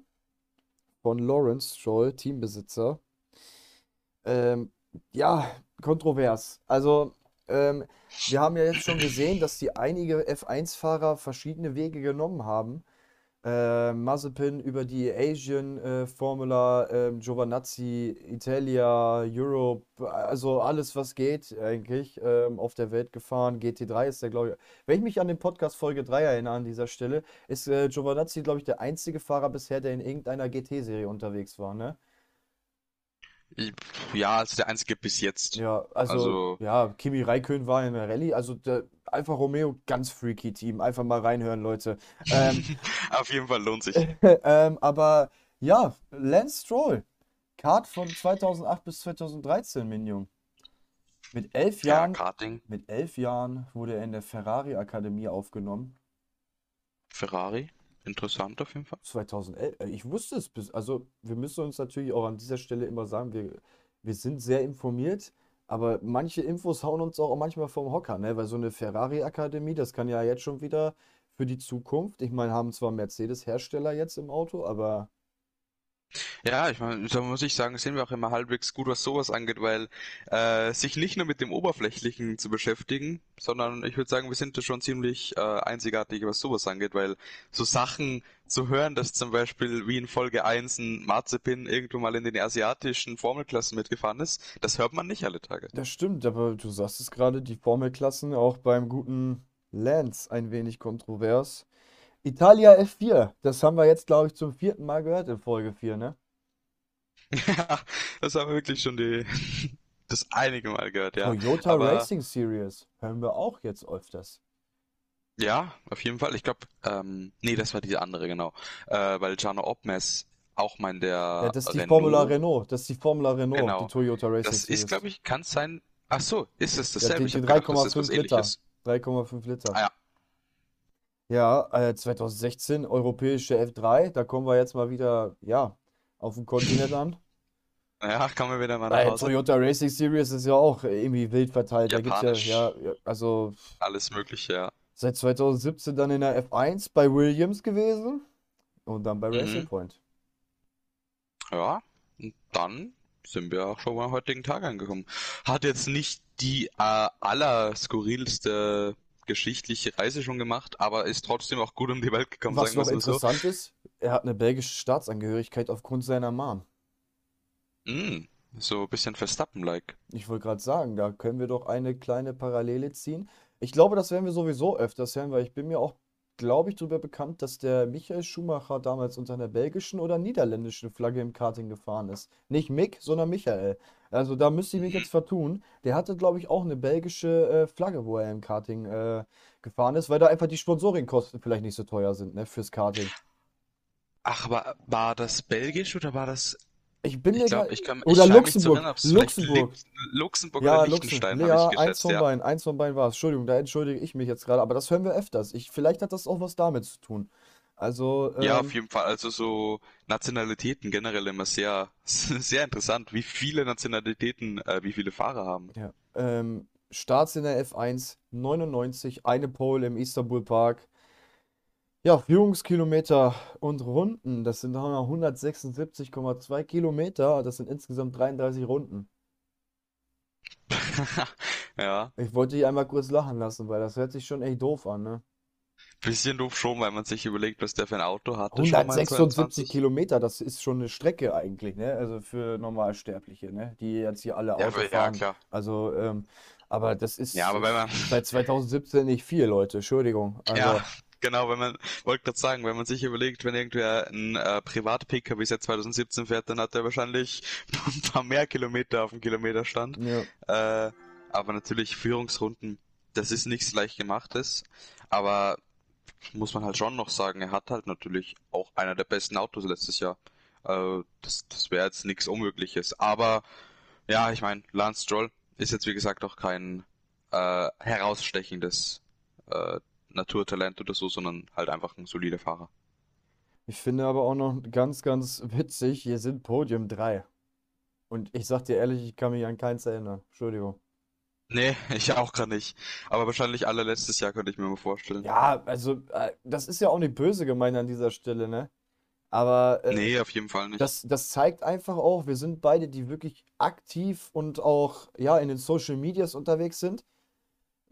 von Lawrence Stroll, Teambesitzer. Ähm, ja, kontrovers. Also, ähm, wir haben ja jetzt schon gesehen, dass die einige F1-Fahrer verschiedene Wege genommen haben. Äh, Mazepin über die Asian äh, Formula, ähm, Giovanazzi, Italia, Europe, also alles, was geht eigentlich ähm, auf der Welt gefahren. GT3 ist der, glaube ich. Wenn ich mich an den Podcast Folge 3 erinnere an dieser Stelle, ist äh, Giovanazzi, glaube ich, der einzige Fahrer bisher, der in irgendeiner GT-Serie unterwegs war, ne? Ja, also der einzige bis jetzt. Ja, also, Also, ja, Kimi Räikkönen war in der Rallye, also der Alfa Romeo, ganz freaky Team. Einfach mal reinhören, Leute. *laughs* Ähm, auf jeden Fall lohnt sich. *laughs* ähm, aber ja, Lance Stroll, Kart von 2008 bis 2013, Minion. Mit elf Ja, Jahren, Karting, mit elf Jahren wurde er in der Ferrari-Akademie aufgenommen. Ferrari, interessant auf jeden Fall. 2011, äh, ich wusste es bis, also wir müssen uns natürlich auch an dieser Stelle immer sagen, wir, wir sind sehr informiert, aber manche Infos hauen uns auch manchmal vom Hocker, ne? Weil so eine Ferrari-Akademie, das kann ja jetzt schon wieder für die Zukunft, ich meine, haben zwar Mercedes-Hersteller jetzt im Auto, aber Ja, ich meine, da muss ich sagen, sind wir auch immer halbwegs gut, was sowas angeht, weil äh, sich nicht nur mit dem Oberflächlichen zu beschäftigen, sondern ich würde sagen, wir sind da schon ziemlich äh, einzigartig, was sowas angeht, weil so Sachen zu hören, dass zum Beispiel wie in Folge eins ein Mazepin irgendwo mal in den asiatischen Formelklassen mitgefahren ist, das hört man nicht alle Tage. das stimmt, aber du sagst es gerade, die Formelklassen auch beim guten Lance ein wenig kontrovers. Italia F4, das haben wir jetzt, glaube ich, zum vierten Mal gehört in Folge 4, ne? Ja, das haben wir wirklich schon die, *laughs* das einige Mal gehört, ja. Toyota Aber Racing Series hören wir auch jetzt öfters. ja, auf jeden Fall. Ich glaube, ähm, nee, das war die andere, genau. Äh, weil Jarno Opmes auch mal in Ja, der das ist die Formula Renault, Renault, das ist die Formula Renault, die genau. Toyota Racing Das ist, Series. glaube ich, kann es sein. Ach so, ist es Ja, dasselbe? die, Ich die habe gedacht, das ist was 3,5 Liter. Ähnliches. 3,5 Liter. Ah ja. Ja, äh, 2016 europäische F3, da kommen wir jetzt mal wieder, ja, auf dem Kontinent an. Ja, kommen wir wieder mal nach Hause. Toyota Racing Series ist ja auch irgendwie wild verteilt. Da gibt's ja, Japanisch, ja, ja, also alles Mögliche, ja. seit 2017 dann in der F1 bei Williams gewesen und dann bei Racing Mhm. Point. Ja, und dann sind wir auch schon am heutigen Tag angekommen. Hat jetzt nicht die äh, allerskurrilste geschichtliche Reise schon gemacht, aber ist trotzdem auch gut um die Welt gekommen, Was noch es mal so. interessant ist, er hat eine belgische Staatsangehörigkeit aufgrund seiner Mom. Mm, so ein bisschen Verstappen-like. Ich wollte gerade sagen, da können wir doch eine kleine Parallele ziehen. Ich glaube, das werden wir sowieso öfters hören, weil ich bin mir auch, glaube ich, darüber bekannt, dass der Michael Schumacher damals unter einer belgischen oder niederländischen Flagge im Karting gefahren ist. Nicht Mick, sondern Michael. Also da müsste ich mich jetzt vertun. Der hatte, glaube ich, auch eine belgische äh, Flagge, wo er im Karting äh, gefahren ist, weil da einfach die Sponsoringkosten vielleicht nicht so teuer sind, ne, fürs Karting. Ach, aber war das belgisch oder war das Ich bin Ich gar... ich kann, ich Oder zu Luxemburg. erinnern, Luxemburg. Luxemburg Ja, oder. Liechtenstein, habe ich ja, eins geschätzt, von ja. beiden. Eins von beiden war es. Entschuldigung, da entschuldige ich mich jetzt gerade. Aber das hören wir öfters. Ich, vielleicht hat das auch was damit zu tun. Also, Ja, auf ähm, jeden Fall. Also so Nationalitäten generell immer sehr, *laughs* sehr interessant, wie viele Nationalitäten, äh, wie viele Fahrer haben. ja. Ähm, Starts in der F1, 99, eine Pole im Istanbul Park. Ja, Führungskilometer und Runden, das sind 176,2 Kilometer. Das sind insgesamt 33 Runden. *laughs* Ja, Ich wollte dich einmal kurz lachen lassen, weil das hört sich schon echt doof an, ne? bisschen doof schon, weil man sich überlegt, was der für ein Auto hatte, schon mal in 176 22. Kilometer, das ist schon eine Strecke eigentlich, ne? Also für Normalsterbliche, ne? Die jetzt hier alle Ja, Auto aber- ja, fahren. klar. Also, ähm, aber das ist Ja, aber wenn man, seit 2017 nicht viel, Leute. Entschuldigung. Also, ja, genau, wenn man, wollte gerade sagen, wenn man sich überlegt, wenn irgendwer ein äh, Privat-PKW seit 2017 fährt, dann hat er wahrscheinlich *laughs* ein paar mehr Kilometer auf dem Kilometerstand. ja. Äh, aber natürlich Führungsrunden, das ist nichts leicht gemachtes. Aber muss man halt schon noch sagen, er hat halt natürlich auch einer der besten Autos letztes Jahr. Äh, das das wäre jetzt nichts Unmögliches. Aber ja, ich meine, Lance Stroll ist jetzt wie gesagt auch kein äh, herausstechendes äh, Naturtalent oder so, sondern halt einfach ein solider Fahrer. Ich finde aber auch noch ganz, ganz witzig, hier sind Podium 3. Und ich sag dir ehrlich, ich kann mich an keins erinnern. Entschuldigung. Nee, *laughs* ich auch gar nicht. Aber wahrscheinlich alle letztes Jahr könnte ich mir mal vorstellen. Ja, also, äh, das ist ja auch nicht böse gemeint an dieser Stelle, ne? Aber äh, Nee, auf jeden Fall nicht. Das, das zeigt einfach auch, wir sind beide, die wirklich aktiv und auch ja in den Social Medias unterwegs sind.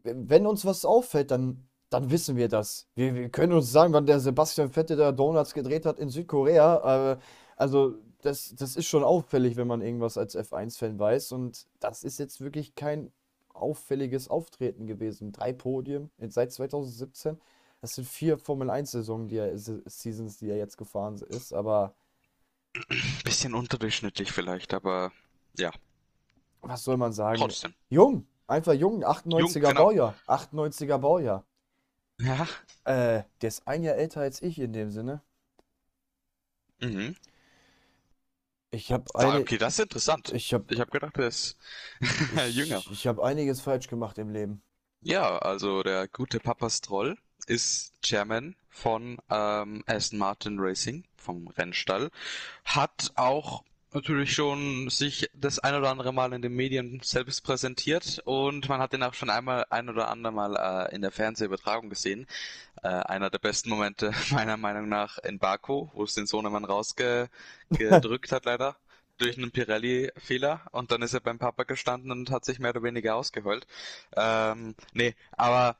Wenn uns was auffällt, dann, dann wissen wir das. Wir, wir können uns sagen, wann der Sebastian Vettel da Donuts gedreht hat in Südkorea. Äh, also das, das ist schon auffällig, wenn man irgendwas als F1-Fan weiß. Und das ist jetzt wirklich kein auffälliges Auftreten gewesen. Drei Podien seit 2017. Das sind vier Formel-1-Saisons, die er, Seasons, die er jetzt gefahren ist. Aber Bisschen unterdurchschnittlich vielleicht, aber ja, was soll man sagen? trotzdem. Jung, einfach jung, 98er genau. Baujahr, 98er Baujahr. Ja. Äh, der ist ein Jahr älter als ich in dem Sinne. Mhm. Ich habe Ah, eine, okay, das ist interessant. ich habe, Ich habe gedacht, er ist *laughs* jünger. ich, ich habe einiges falsch gemacht im Leben. Ja, also der gute Papa Stroll ist Chairman von ähm, Aston Martin Racing, vom Rennstall, hat auch natürlich schon sich das ein oder andere Mal in den Medien selbst präsentiert und man hat ihn auch schon einmal ein oder andere Mal äh, in der Fernsehübertragung gesehen. Äh, einer der besten Momente *laughs* meiner Meinung nach in Baku, wo es den Sohnemann rausgedrückt hat leider. Durch einen Pirelli-Fehler und dann ist er beim Papa gestanden und hat sich mehr oder weniger ausgeheult. Ähm, nee, aber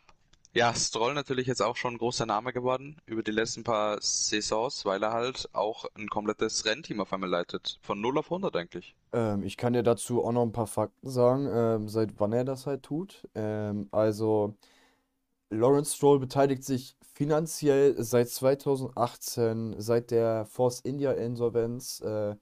ja, Stroll natürlich jetzt auch schon ein großer Name geworden über die letzten paar Saisons, weil er halt auch ein komplettes Rennteam auf einmal leitet. Von null auf hundert eigentlich. Ähm, ich kann dir dazu auch noch ein paar Fakten sagen, ähm, seit wann er das halt tut. Ähm, also, Lawrence Stroll beteiligt sich finanziell seit 2018, seit der Force India Insolvenz, äh,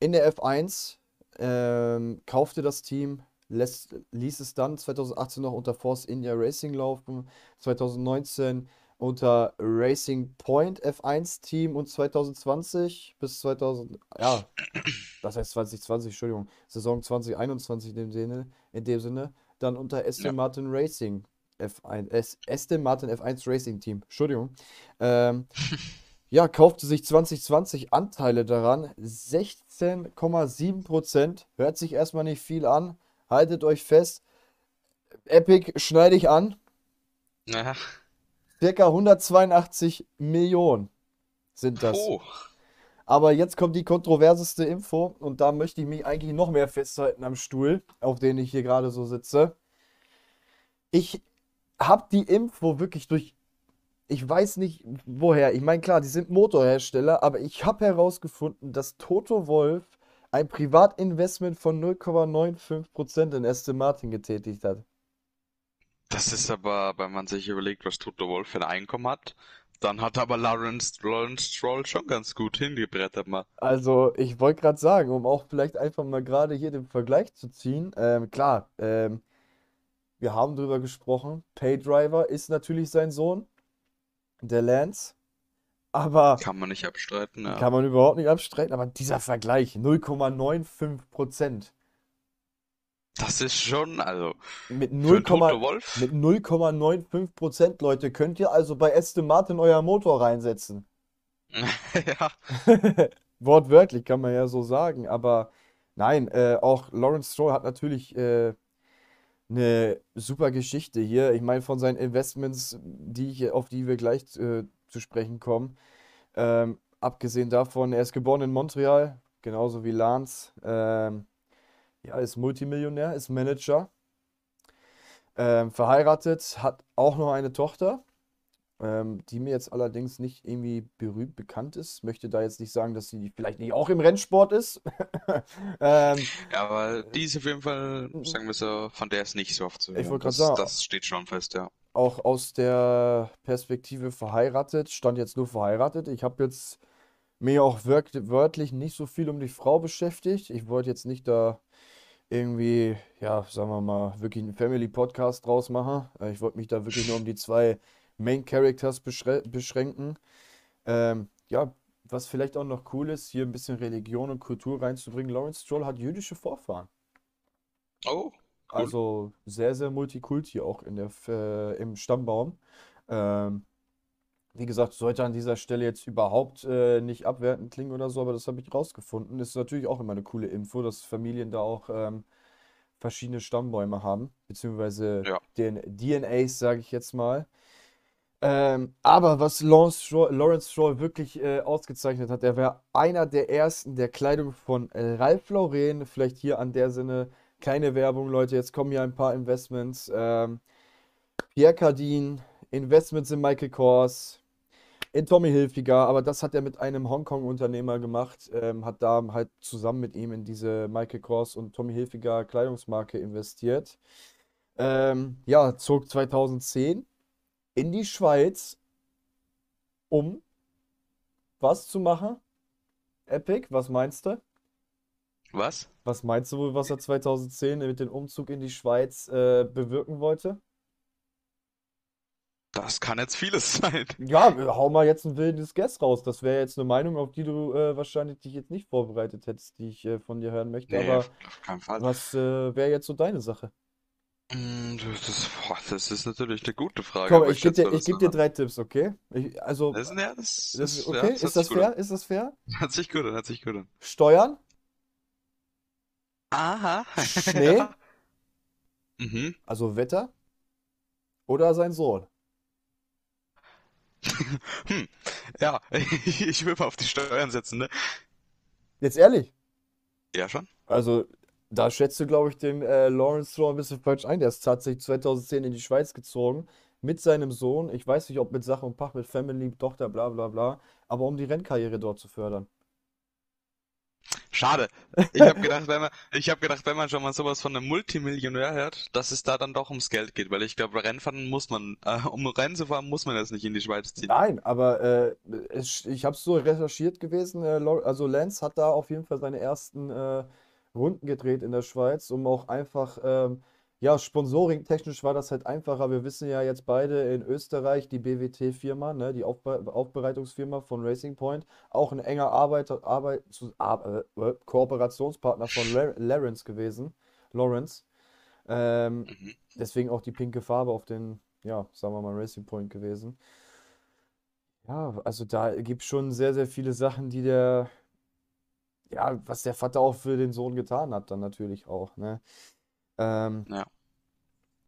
in der F1, ähm, kaufte das Team, lässt, ließ es dann 2018 noch unter Force India Racing laufen, 2019 unter Racing Point F1 Team und 2020 bis 2000, ja, *clears throat* was heißt 2020, Entschuldigung, Saison 2021 in dem Sinne, in dem Sinne, dann unter Ja. Aston Martin Racing F1, S, Aston Martin F1 Racing Team, Entschuldigung. Ähm, *laughs* ja, kaufte sich 2020 Anteile daran, 16,7%, hört sich erstmal nicht viel an, haltet euch fest, Epic schneide ich an, Ja. circa 182 Millionen sind das. Oh. Aber jetzt kommt die kontroverseste Info und da möchte ich mich eigentlich noch mehr festhalten am Stuhl, auf dem ich hier gerade so sitze. Ich habe die Info wirklich durch, ich weiß nicht woher. Ich meine, klar, die sind Motorhersteller, aber ich habe herausgefunden, dass Toto Wolff ein Privatinvestment von 0,95% in Aston Martin getätigt hat. Das ist aber, wenn man sich überlegt, was Toto Wolff für ein Einkommen hat, dann hat aber Lawrence, Lawrence Stroll schon ganz gut hingebrettert mal. Also, ich wollte gerade sagen, um auch vielleicht einfach mal gerade hier den Vergleich zu ziehen. Ähm, klar, ähm, wir haben drüber gesprochen. Paydriver ist natürlich sein Sohn, der Lance. Aber Kann man nicht abstreiten, ja. kann man überhaupt nicht abstreiten. Aber dieser Vergleich, 0,95%. Das ist schon, also, Mit für 0, einen Toto Wolff, mit 0,95%, Leute, könnt ihr also bei Aston Martin euer Motor reinsetzen. *laughs* ja, *laughs* Wortwörtlich kann man ja so sagen, aber nein, äh, auch Lawrence Stroll hat natürlich äh, eine super Geschichte hier. Ich meine, von seinen Investments, die ich, auf die wir gleich äh, zu sprechen kommen, ähm, abgesehen davon, er ist geboren in Montreal, genauso wie Lance. Ähm, ja, ist Multimillionär, ist Manager, ähm, verheiratet, hat auch noch eine Tochter ähm, die mir jetzt allerdings nicht irgendwie berühmt bekannt ist. Möchte da jetzt nicht sagen, dass sie vielleicht nicht auch im Rennsport ist. *laughs* Ähm, ja, aber die ist auf jeden Fall, sagen wir so, von der ist nicht so oft zu ich hören. wollte gerade sagen, das steht schon fest, ja. Auch aus der Perspektive verheiratet, stand jetzt nur verheiratet. Ich habe jetzt mir auch wörtlich nicht so viel um die Frau beschäftigt. Ich wollte jetzt nicht da irgendwie, ja, sagen wir mal, wirklich einen Family-Podcast draus machen. Äh, Ich wollte mich da wirklich nur um die zwei Main Characters beschrä beschränken. Ähm, ja, was vielleicht auch noch cool ist, hier ein bisschen Religion und Kultur reinzubringen. Lawrence Stroll hat jüdische Vorfahren. Oh, cool. Also sehr, sehr Multikulti auch in der, äh, im Stammbaum. Ähm, wie gesagt, sollte an dieser Stelle jetzt überhaupt äh, nicht abwertend klingen oder so, aber das habe ich rausgefunden. Ist natürlich auch immer eine coole Info, dass Familien da auch ähm, verschiedene Stammbäume haben, beziehungsweise Ja. den DNAs, sage ich jetzt mal. Ähm, aber was Lawrence Stroll, Lawrence Stroll wirklich äh, ausgezeichnet hat, er war einer der ersten, der Kleidung von äh, Ralph Lauren, vielleicht hier an der Sinne, keine Werbung, Leute, jetzt kommen hier ein paar Investments. Ähm, Pierre Cardin, Investments in Michael Kors, in Tommy Hilfiger, aber das hat er mit einem Hongkong-Unternehmer gemacht, ähm, hat da halt zusammen mit ihm in diese Michael Kors und Tommy Hilfiger Kleidungsmarke investiert. Ähm, ja, zog 2010 in die Schweiz, um was zu machen? Epic, was meinst du? Was? Was meinst du wohl, was er 2010 mit dem Umzug in die Schweiz äh, bewirken wollte? Das kann jetzt vieles *laughs* sein. Ja, hau mal jetzt ein wildes Guess raus. Das wäre jetzt eine Meinung, auf die du äh, wahrscheinlich dich jetzt nicht vorbereitet hättest, die ich äh, von dir hören möchte. Nee, Aber auf, keinen Fall. was äh, wäre jetzt so deine Sache? Mm, Das ist, boah, das ist natürlich eine gute Frage, Komm, ich ich gebe dir, ich geb dir drei Tipps, okay? Ich, also, Das, ja, das das ist ist, ja, okay? das Ist das fair? Ist das fair? Hört sich gut an, hört sich gut an. Steuern, Aha. Schnee, *laughs* Ja. Mhm. also Wetter oder sein Sohn? *laughs* Hm. Ja, *laughs* ich will mal auf die Steuern setzen, ne? Jetzt ehrlich. Ja, schon. Also, da schätzt du, glaube ich, den äh, Lawrence Stroll ein bisschen falsch ein. Der ist tatsächlich 2010 in die Schweiz gezogen mit seinem Sohn. Ich weiß nicht, ob mit Sach und Pach, mit Family, Tochter, bla bla bla. Aber um die Rennkarriere dort zu fördern. Schade. Ich habe gedacht, wenn man, ich gedacht, wenn man schon mal sowas von einem Multimillionär hört, dass es da dann doch ums Geld geht, weil ich glaube, Rennfahren muss man, äh, um Rennen zu fahren, muss man jetzt nicht in die Schweiz ziehen. Nein, aber äh, es, ich habe es so recherchiert gewesen. Äh, also Lance hat da auf jeden Fall seine ersten äh, Runden gedreht in der Schweiz, um auch einfach, ähm, ja, Sponsoring-technisch war das halt einfacher. Wir wissen ja jetzt beide in Österreich, die BWT-Firma, ne, die Aufbe Aufbereitungsfirma von Racing Point, auch ein enger Arbeiter, Arbeit, zu, Ar- äh, äh, Kooperationspartner von La Lawrence gewesen. Lawrence. Ähm, Mhm. deswegen auch die pinke Farbe auf den, ja, sagen wir mal, Racing Point gewesen. Ja, also da gibt es schon sehr, sehr viele Sachen, die der, ja, was der Vater auch für den Sohn getan hat, dann natürlich auch, ne? Ähm, Ja.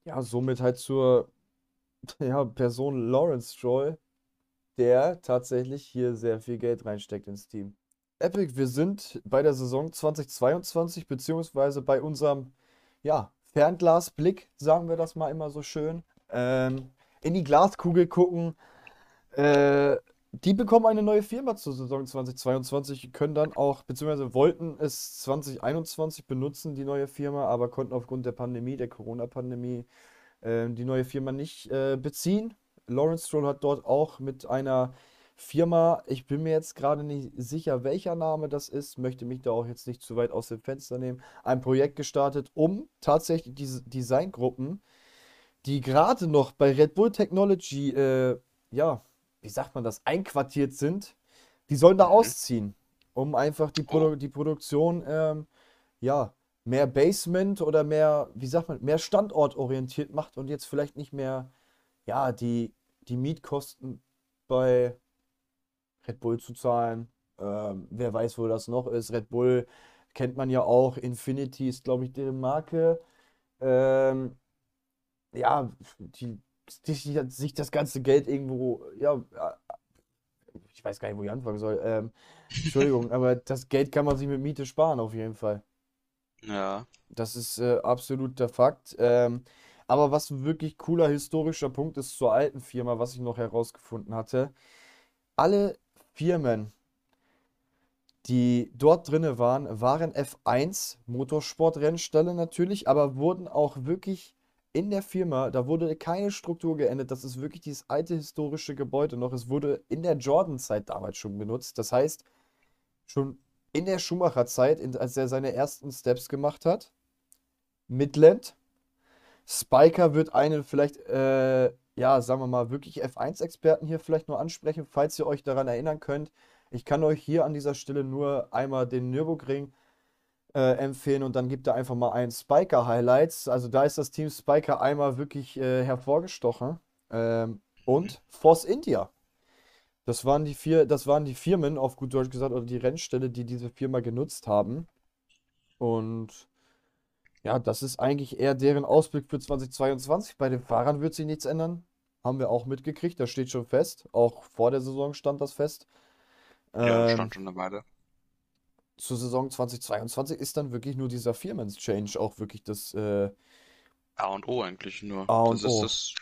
ja, somit halt zur, *laughs* ja, Person Lawrence Stroll, der tatsächlich hier sehr viel Geld reinsteckt ins Team. Epic, wir sind bei der Saison 2022, beziehungsweise bei unserem, ja, Fernglasblick, sagen wir das mal immer so schön, ähm, in die Glaskugel gucken. Äh, die bekommen eine neue Firma zur Saison 2022, können dann auch, beziehungsweise wollten es 2021 benutzen, die neue Firma, aber konnten aufgrund der Pandemie, der Corona-Pandemie, äh, die neue Firma nicht äh, beziehen. Lawrence Stroll hat dort auch mit einer Firma, ich bin mir jetzt gerade nicht sicher, welcher Name das ist, möchte mich da auch jetzt nicht zu weit aus dem Fenster nehmen, ein Projekt gestartet, um tatsächlich diese Designgruppen, die gerade noch bei Red Bull Technology, äh, ja, wie sagt man das, einquartiert sind, die sollen da Mhm. ausziehen, um einfach die, Oh. Produ die Produktion, ähm, ja, mehr Basement oder mehr, wie sagt man, mehr standortorientiert macht und jetzt vielleicht nicht mehr, ja, die, die Mietkosten bei Red Bull zu zahlen. Ähm, wer weiß, wo das noch ist. Red Bull kennt man ja auch. Infinity ist, glaube ich, deren Marke. Ähm, ja, die sich das ganze Geld irgendwo, ja, ich weiß gar nicht, wo ich anfangen soll. Ähm, Entschuldigung, *laughs* aber das Geld kann man sich mit Miete sparen, auf jeden Fall. Ja. Das ist äh, absolut der Fakt. Ähm, aber was ein wirklich cooler historischer Punkt ist zur alten Firma, was ich noch herausgefunden hatte. Alle Firmen, die dort drinne waren, waren F1 Motorsportrennstelle natürlich, aber wurden auch wirklich in der Firma, da wurde keine Struktur geändert. Das ist wirklich dieses alte historische Gebäude noch. Es wurde in der Jordan-Zeit damals schon benutzt. Das heißt, schon in der Schumacher-Zeit, als er seine ersten Steps gemacht hat, Midland. Spiker wird einen vielleicht, äh, ja, sagen wir mal, wirklich F1-Experten hier vielleicht nur ansprechen, falls ihr euch daran erinnern könnt. Ich kann euch hier an dieser Stelle nur einmal den Nürburgring äh, empfehlen und dann gibt er einfach mal ein Spiker-Highlights. Also da ist das Team Spiker einmal wirklich äh, hervorgestochen. Ähm, und Force India. Das waren die vier, das waren die Firmen, auf gut Deutsch gesagt, oder die Rennställe, die diese Firma genutzt haben. Und ja, das ist eigentlich eher deren Ausblick für 2022. Bei den Fahrern wird sich nichts ändern. Haben wir auch mitgekriegt, das steht schon fest. Auch vor der Saison stand das fest. Ja, Ähm, stand schon eine Weile. Zur Saison 2022 ist dann wirklich nur dieser Firmen-Change auch wirklich das äh, A und O eigentlich nur. A Das und ist O. das,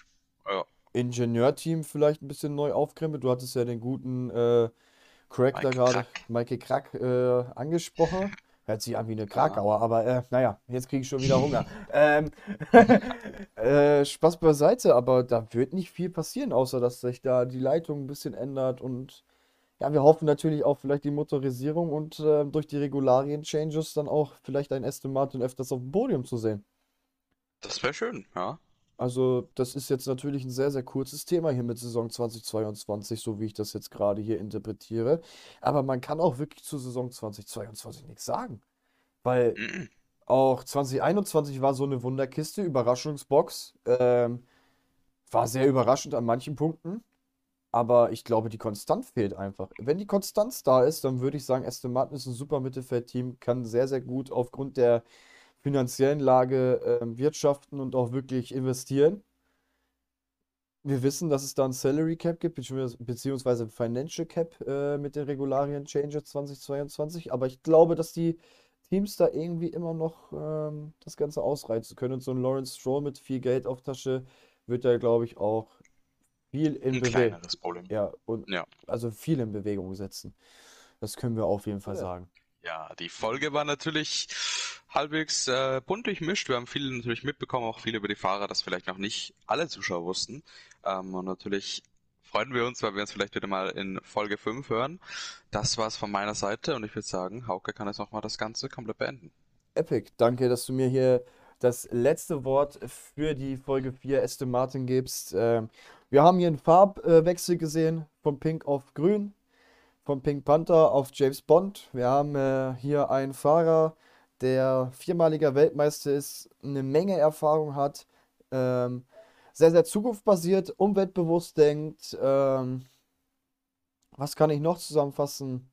ja, Ingenieurteam vielleicht ein bisschen neu aufkrempelt. Du hattest ja den guten äh, Crack da Mike gerade. Michael Krack, äh, angesprochen. *laughs* Hört sich an wie eine Ja. Krakauer, aber äh, naja, jetzt kriege ich schon wieder Hunger. *laughs* Ähm, *laughs* äh, Spaß beiseite, aber da wird nicht viel passieren, außer dass sich da die Leitung ein bisschen ändert und ja, wir hoffen natürlich auch vielleicht die Motorisierung und äh, durch die Regularien-Changes dann auch vielleicht ein Aston Martin öfters auf dem Podium zu sehen. Das wäre schön, ja. Also, das ist jetzt natürlich ein sehr, sehr kurzes Thema hier mit Saison 2022, so wie ich das jetzt gerade hier interpretiere. Aber man kann auch wirklich zur Saison 2022 nichts sagen. Weil Mhm. auch 2021 war so eine Wunderkiste, Überraschungsbox. Ähm, war sehr überraschend an manchen Punkten. Aber ich glaube, die Konstanz fehlt einfach. Wenn die Konstanz da ist, dann würde ich sagen, Aston Martin ist ein super Mittelfeldteam, kann sehr, sehr gut aufgrund der finanziellen Lage ähm, wirtschaften und auch wirklich investieren. Wir wissen, dass es da ein Salary Cap gibt, beziehungsweise beziehungsweise ein Financial Cap äh, mit den Regularien Changes 2022. Aber ich glaube, dass die Teams da irgendwie immer noch ähm, das Ganze ausreizen können. Und so ein Lawrence Stroll mit viel Geld auf Tasche wird da, glaube ich, auch viel in Bewegung. kleineres Problem. Ja, und Ja. also viel in Bewegung setzen. Das können wir auf jeden Fall Ja. sagen. Ja, die Folge war natürlich halbwegs äh, bunt durchmischt. Wir haben viel natürlich mitbekommen, auch viel über die Fahrer, das vielleicht noch nicht alle Zuschauer wussten. Ähm, und natürlich freuen wir uns, weil wir uns vielleicht wieder mal in Folge 5 hören. Das war's von meiner Seite und ich würde sagen, Hauke kann jetzt nochmal das Ganze komplett beenden. Epic, danke, dass du mir hier das letzte Wort für die Folge 4 Aston Martin gibst. Ähm, wir haben hier einen Farbwechsel gesehen, von Pink auf Grün, von Pink Panther auf James Bond. Wir haben äh, hier einen Fahrer, der viermaliger Weltmeister ist, eine Menge Erfahrung hat, ähm, sehr, sehr zukunftsbasiert, umweltbewusst denkt. Ähm, was kann ich noch zusammenfassen?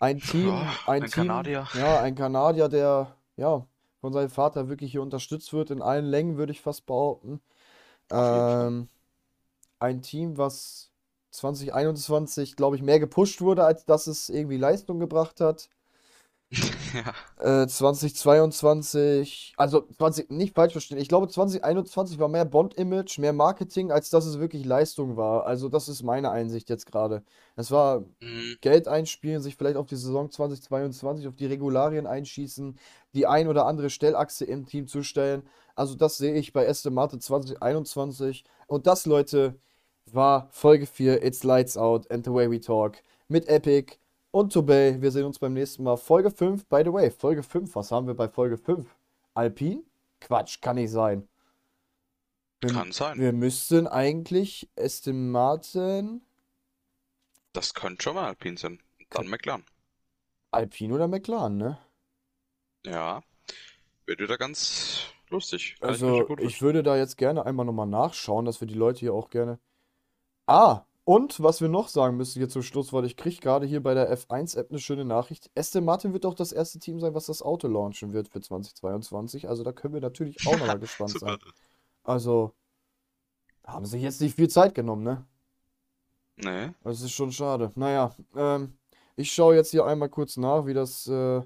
Ein Team, Ja, ein ein Team, Kanadier. ja, ein Kanadier, der ja von seinem Vater wirklich hier unterstützt wird, in allen Längen, würde ich fast behaupten. Ähm, ein Team, was 2021, glaube ich, mehr gepusht wurde, als dass es irgendwie Leistung gebracht hat. *laughs* Ja. Äh, 2022, also 20, nicht falsch verstehen, ich glaube 2021 war mehr Bond-Image, mehr Marketing, als dass es wirklich Leistung war. Also das ist meine Einsicht jetzt gerade. Es war Mhm. Geld einspielen, sich vielleicht auf die Saison 2022, auf die Regularien einschießen, die ein oder andere Stellachse im Team zustellen. Also das sehe ich bei Aston Martin 2021. Und das, Leute, war Folge 4, It's Lights Out and the Way We Talk mit Epic und Tobey. Wir sehen uns beim nächsten Mal. Folge 5, by the way, Folge 5, was haben wir bei Folge 5? Alpin? Quatsch, kann nicht sein. Wir, Kann sein. wir müssten eigentlich Aston Martin, Das könnte schon mal Alpine sein. Dann McLaren. Alpin oder McLaren, ne? Ja. Wird wieder ganz lustig. Kann ich Also, ich vorstellen. würde da jetzt gerne einmal nochmal nachschauen, dass wir die Leute hier auch gerne. Ah, und was wir noch sagen müssen hier zum Schluss, weil ich kriege gerade hier bei der F1-App eine schöne Nachricht. Aston Martin wird auch das erste Team sein, was das Auto launchen wird für 2022. Also da können wir natürlich auch nochmal *laughs* gespannt sein. Also, haben sich jetzt nicht viel Zeit genommen, ne? Nee. Das ist schon schade. Naja, ähm, ich schaue jetzt hier einmal kurz nach, wie das. Äh...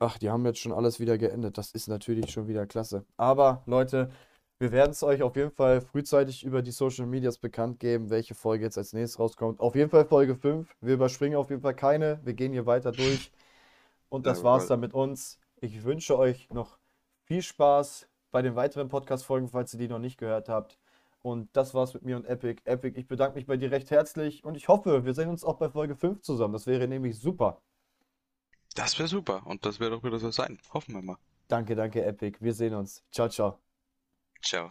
Ach, die haben jetzt schon alles wieder geendet. Das ist natürlich schon wieder klasse. Aber Leute, wir werden es euch auf jeden Fall frühzeitig über die Social Medias bekannt geben, welche Folge jetzt als nächstes rauskommt. Auf jeden Fall Folge 5. Wir überspringen auf jeden Fall keine. Wir gehen hier weiter durch. Und das war's Jawohl. dann mit uns. Ich wünsche euch noch viel Spaß bei den weiteren Podcast-Folgen, falls ihr die noch nicht gehört habt. Und das war's mit mir und Epic. Epic, ich bedanke mich bei dir recht herzlich und ich hoffe, wir sehen uns auch bei Folge 5 zusammen. Das wäre nämlich super. Das wäre super. Und das wird auch wieder so sein. Hoffen wir mal. Danke, danke, Epic. Wir sehen uns. Ciao, ciao. show.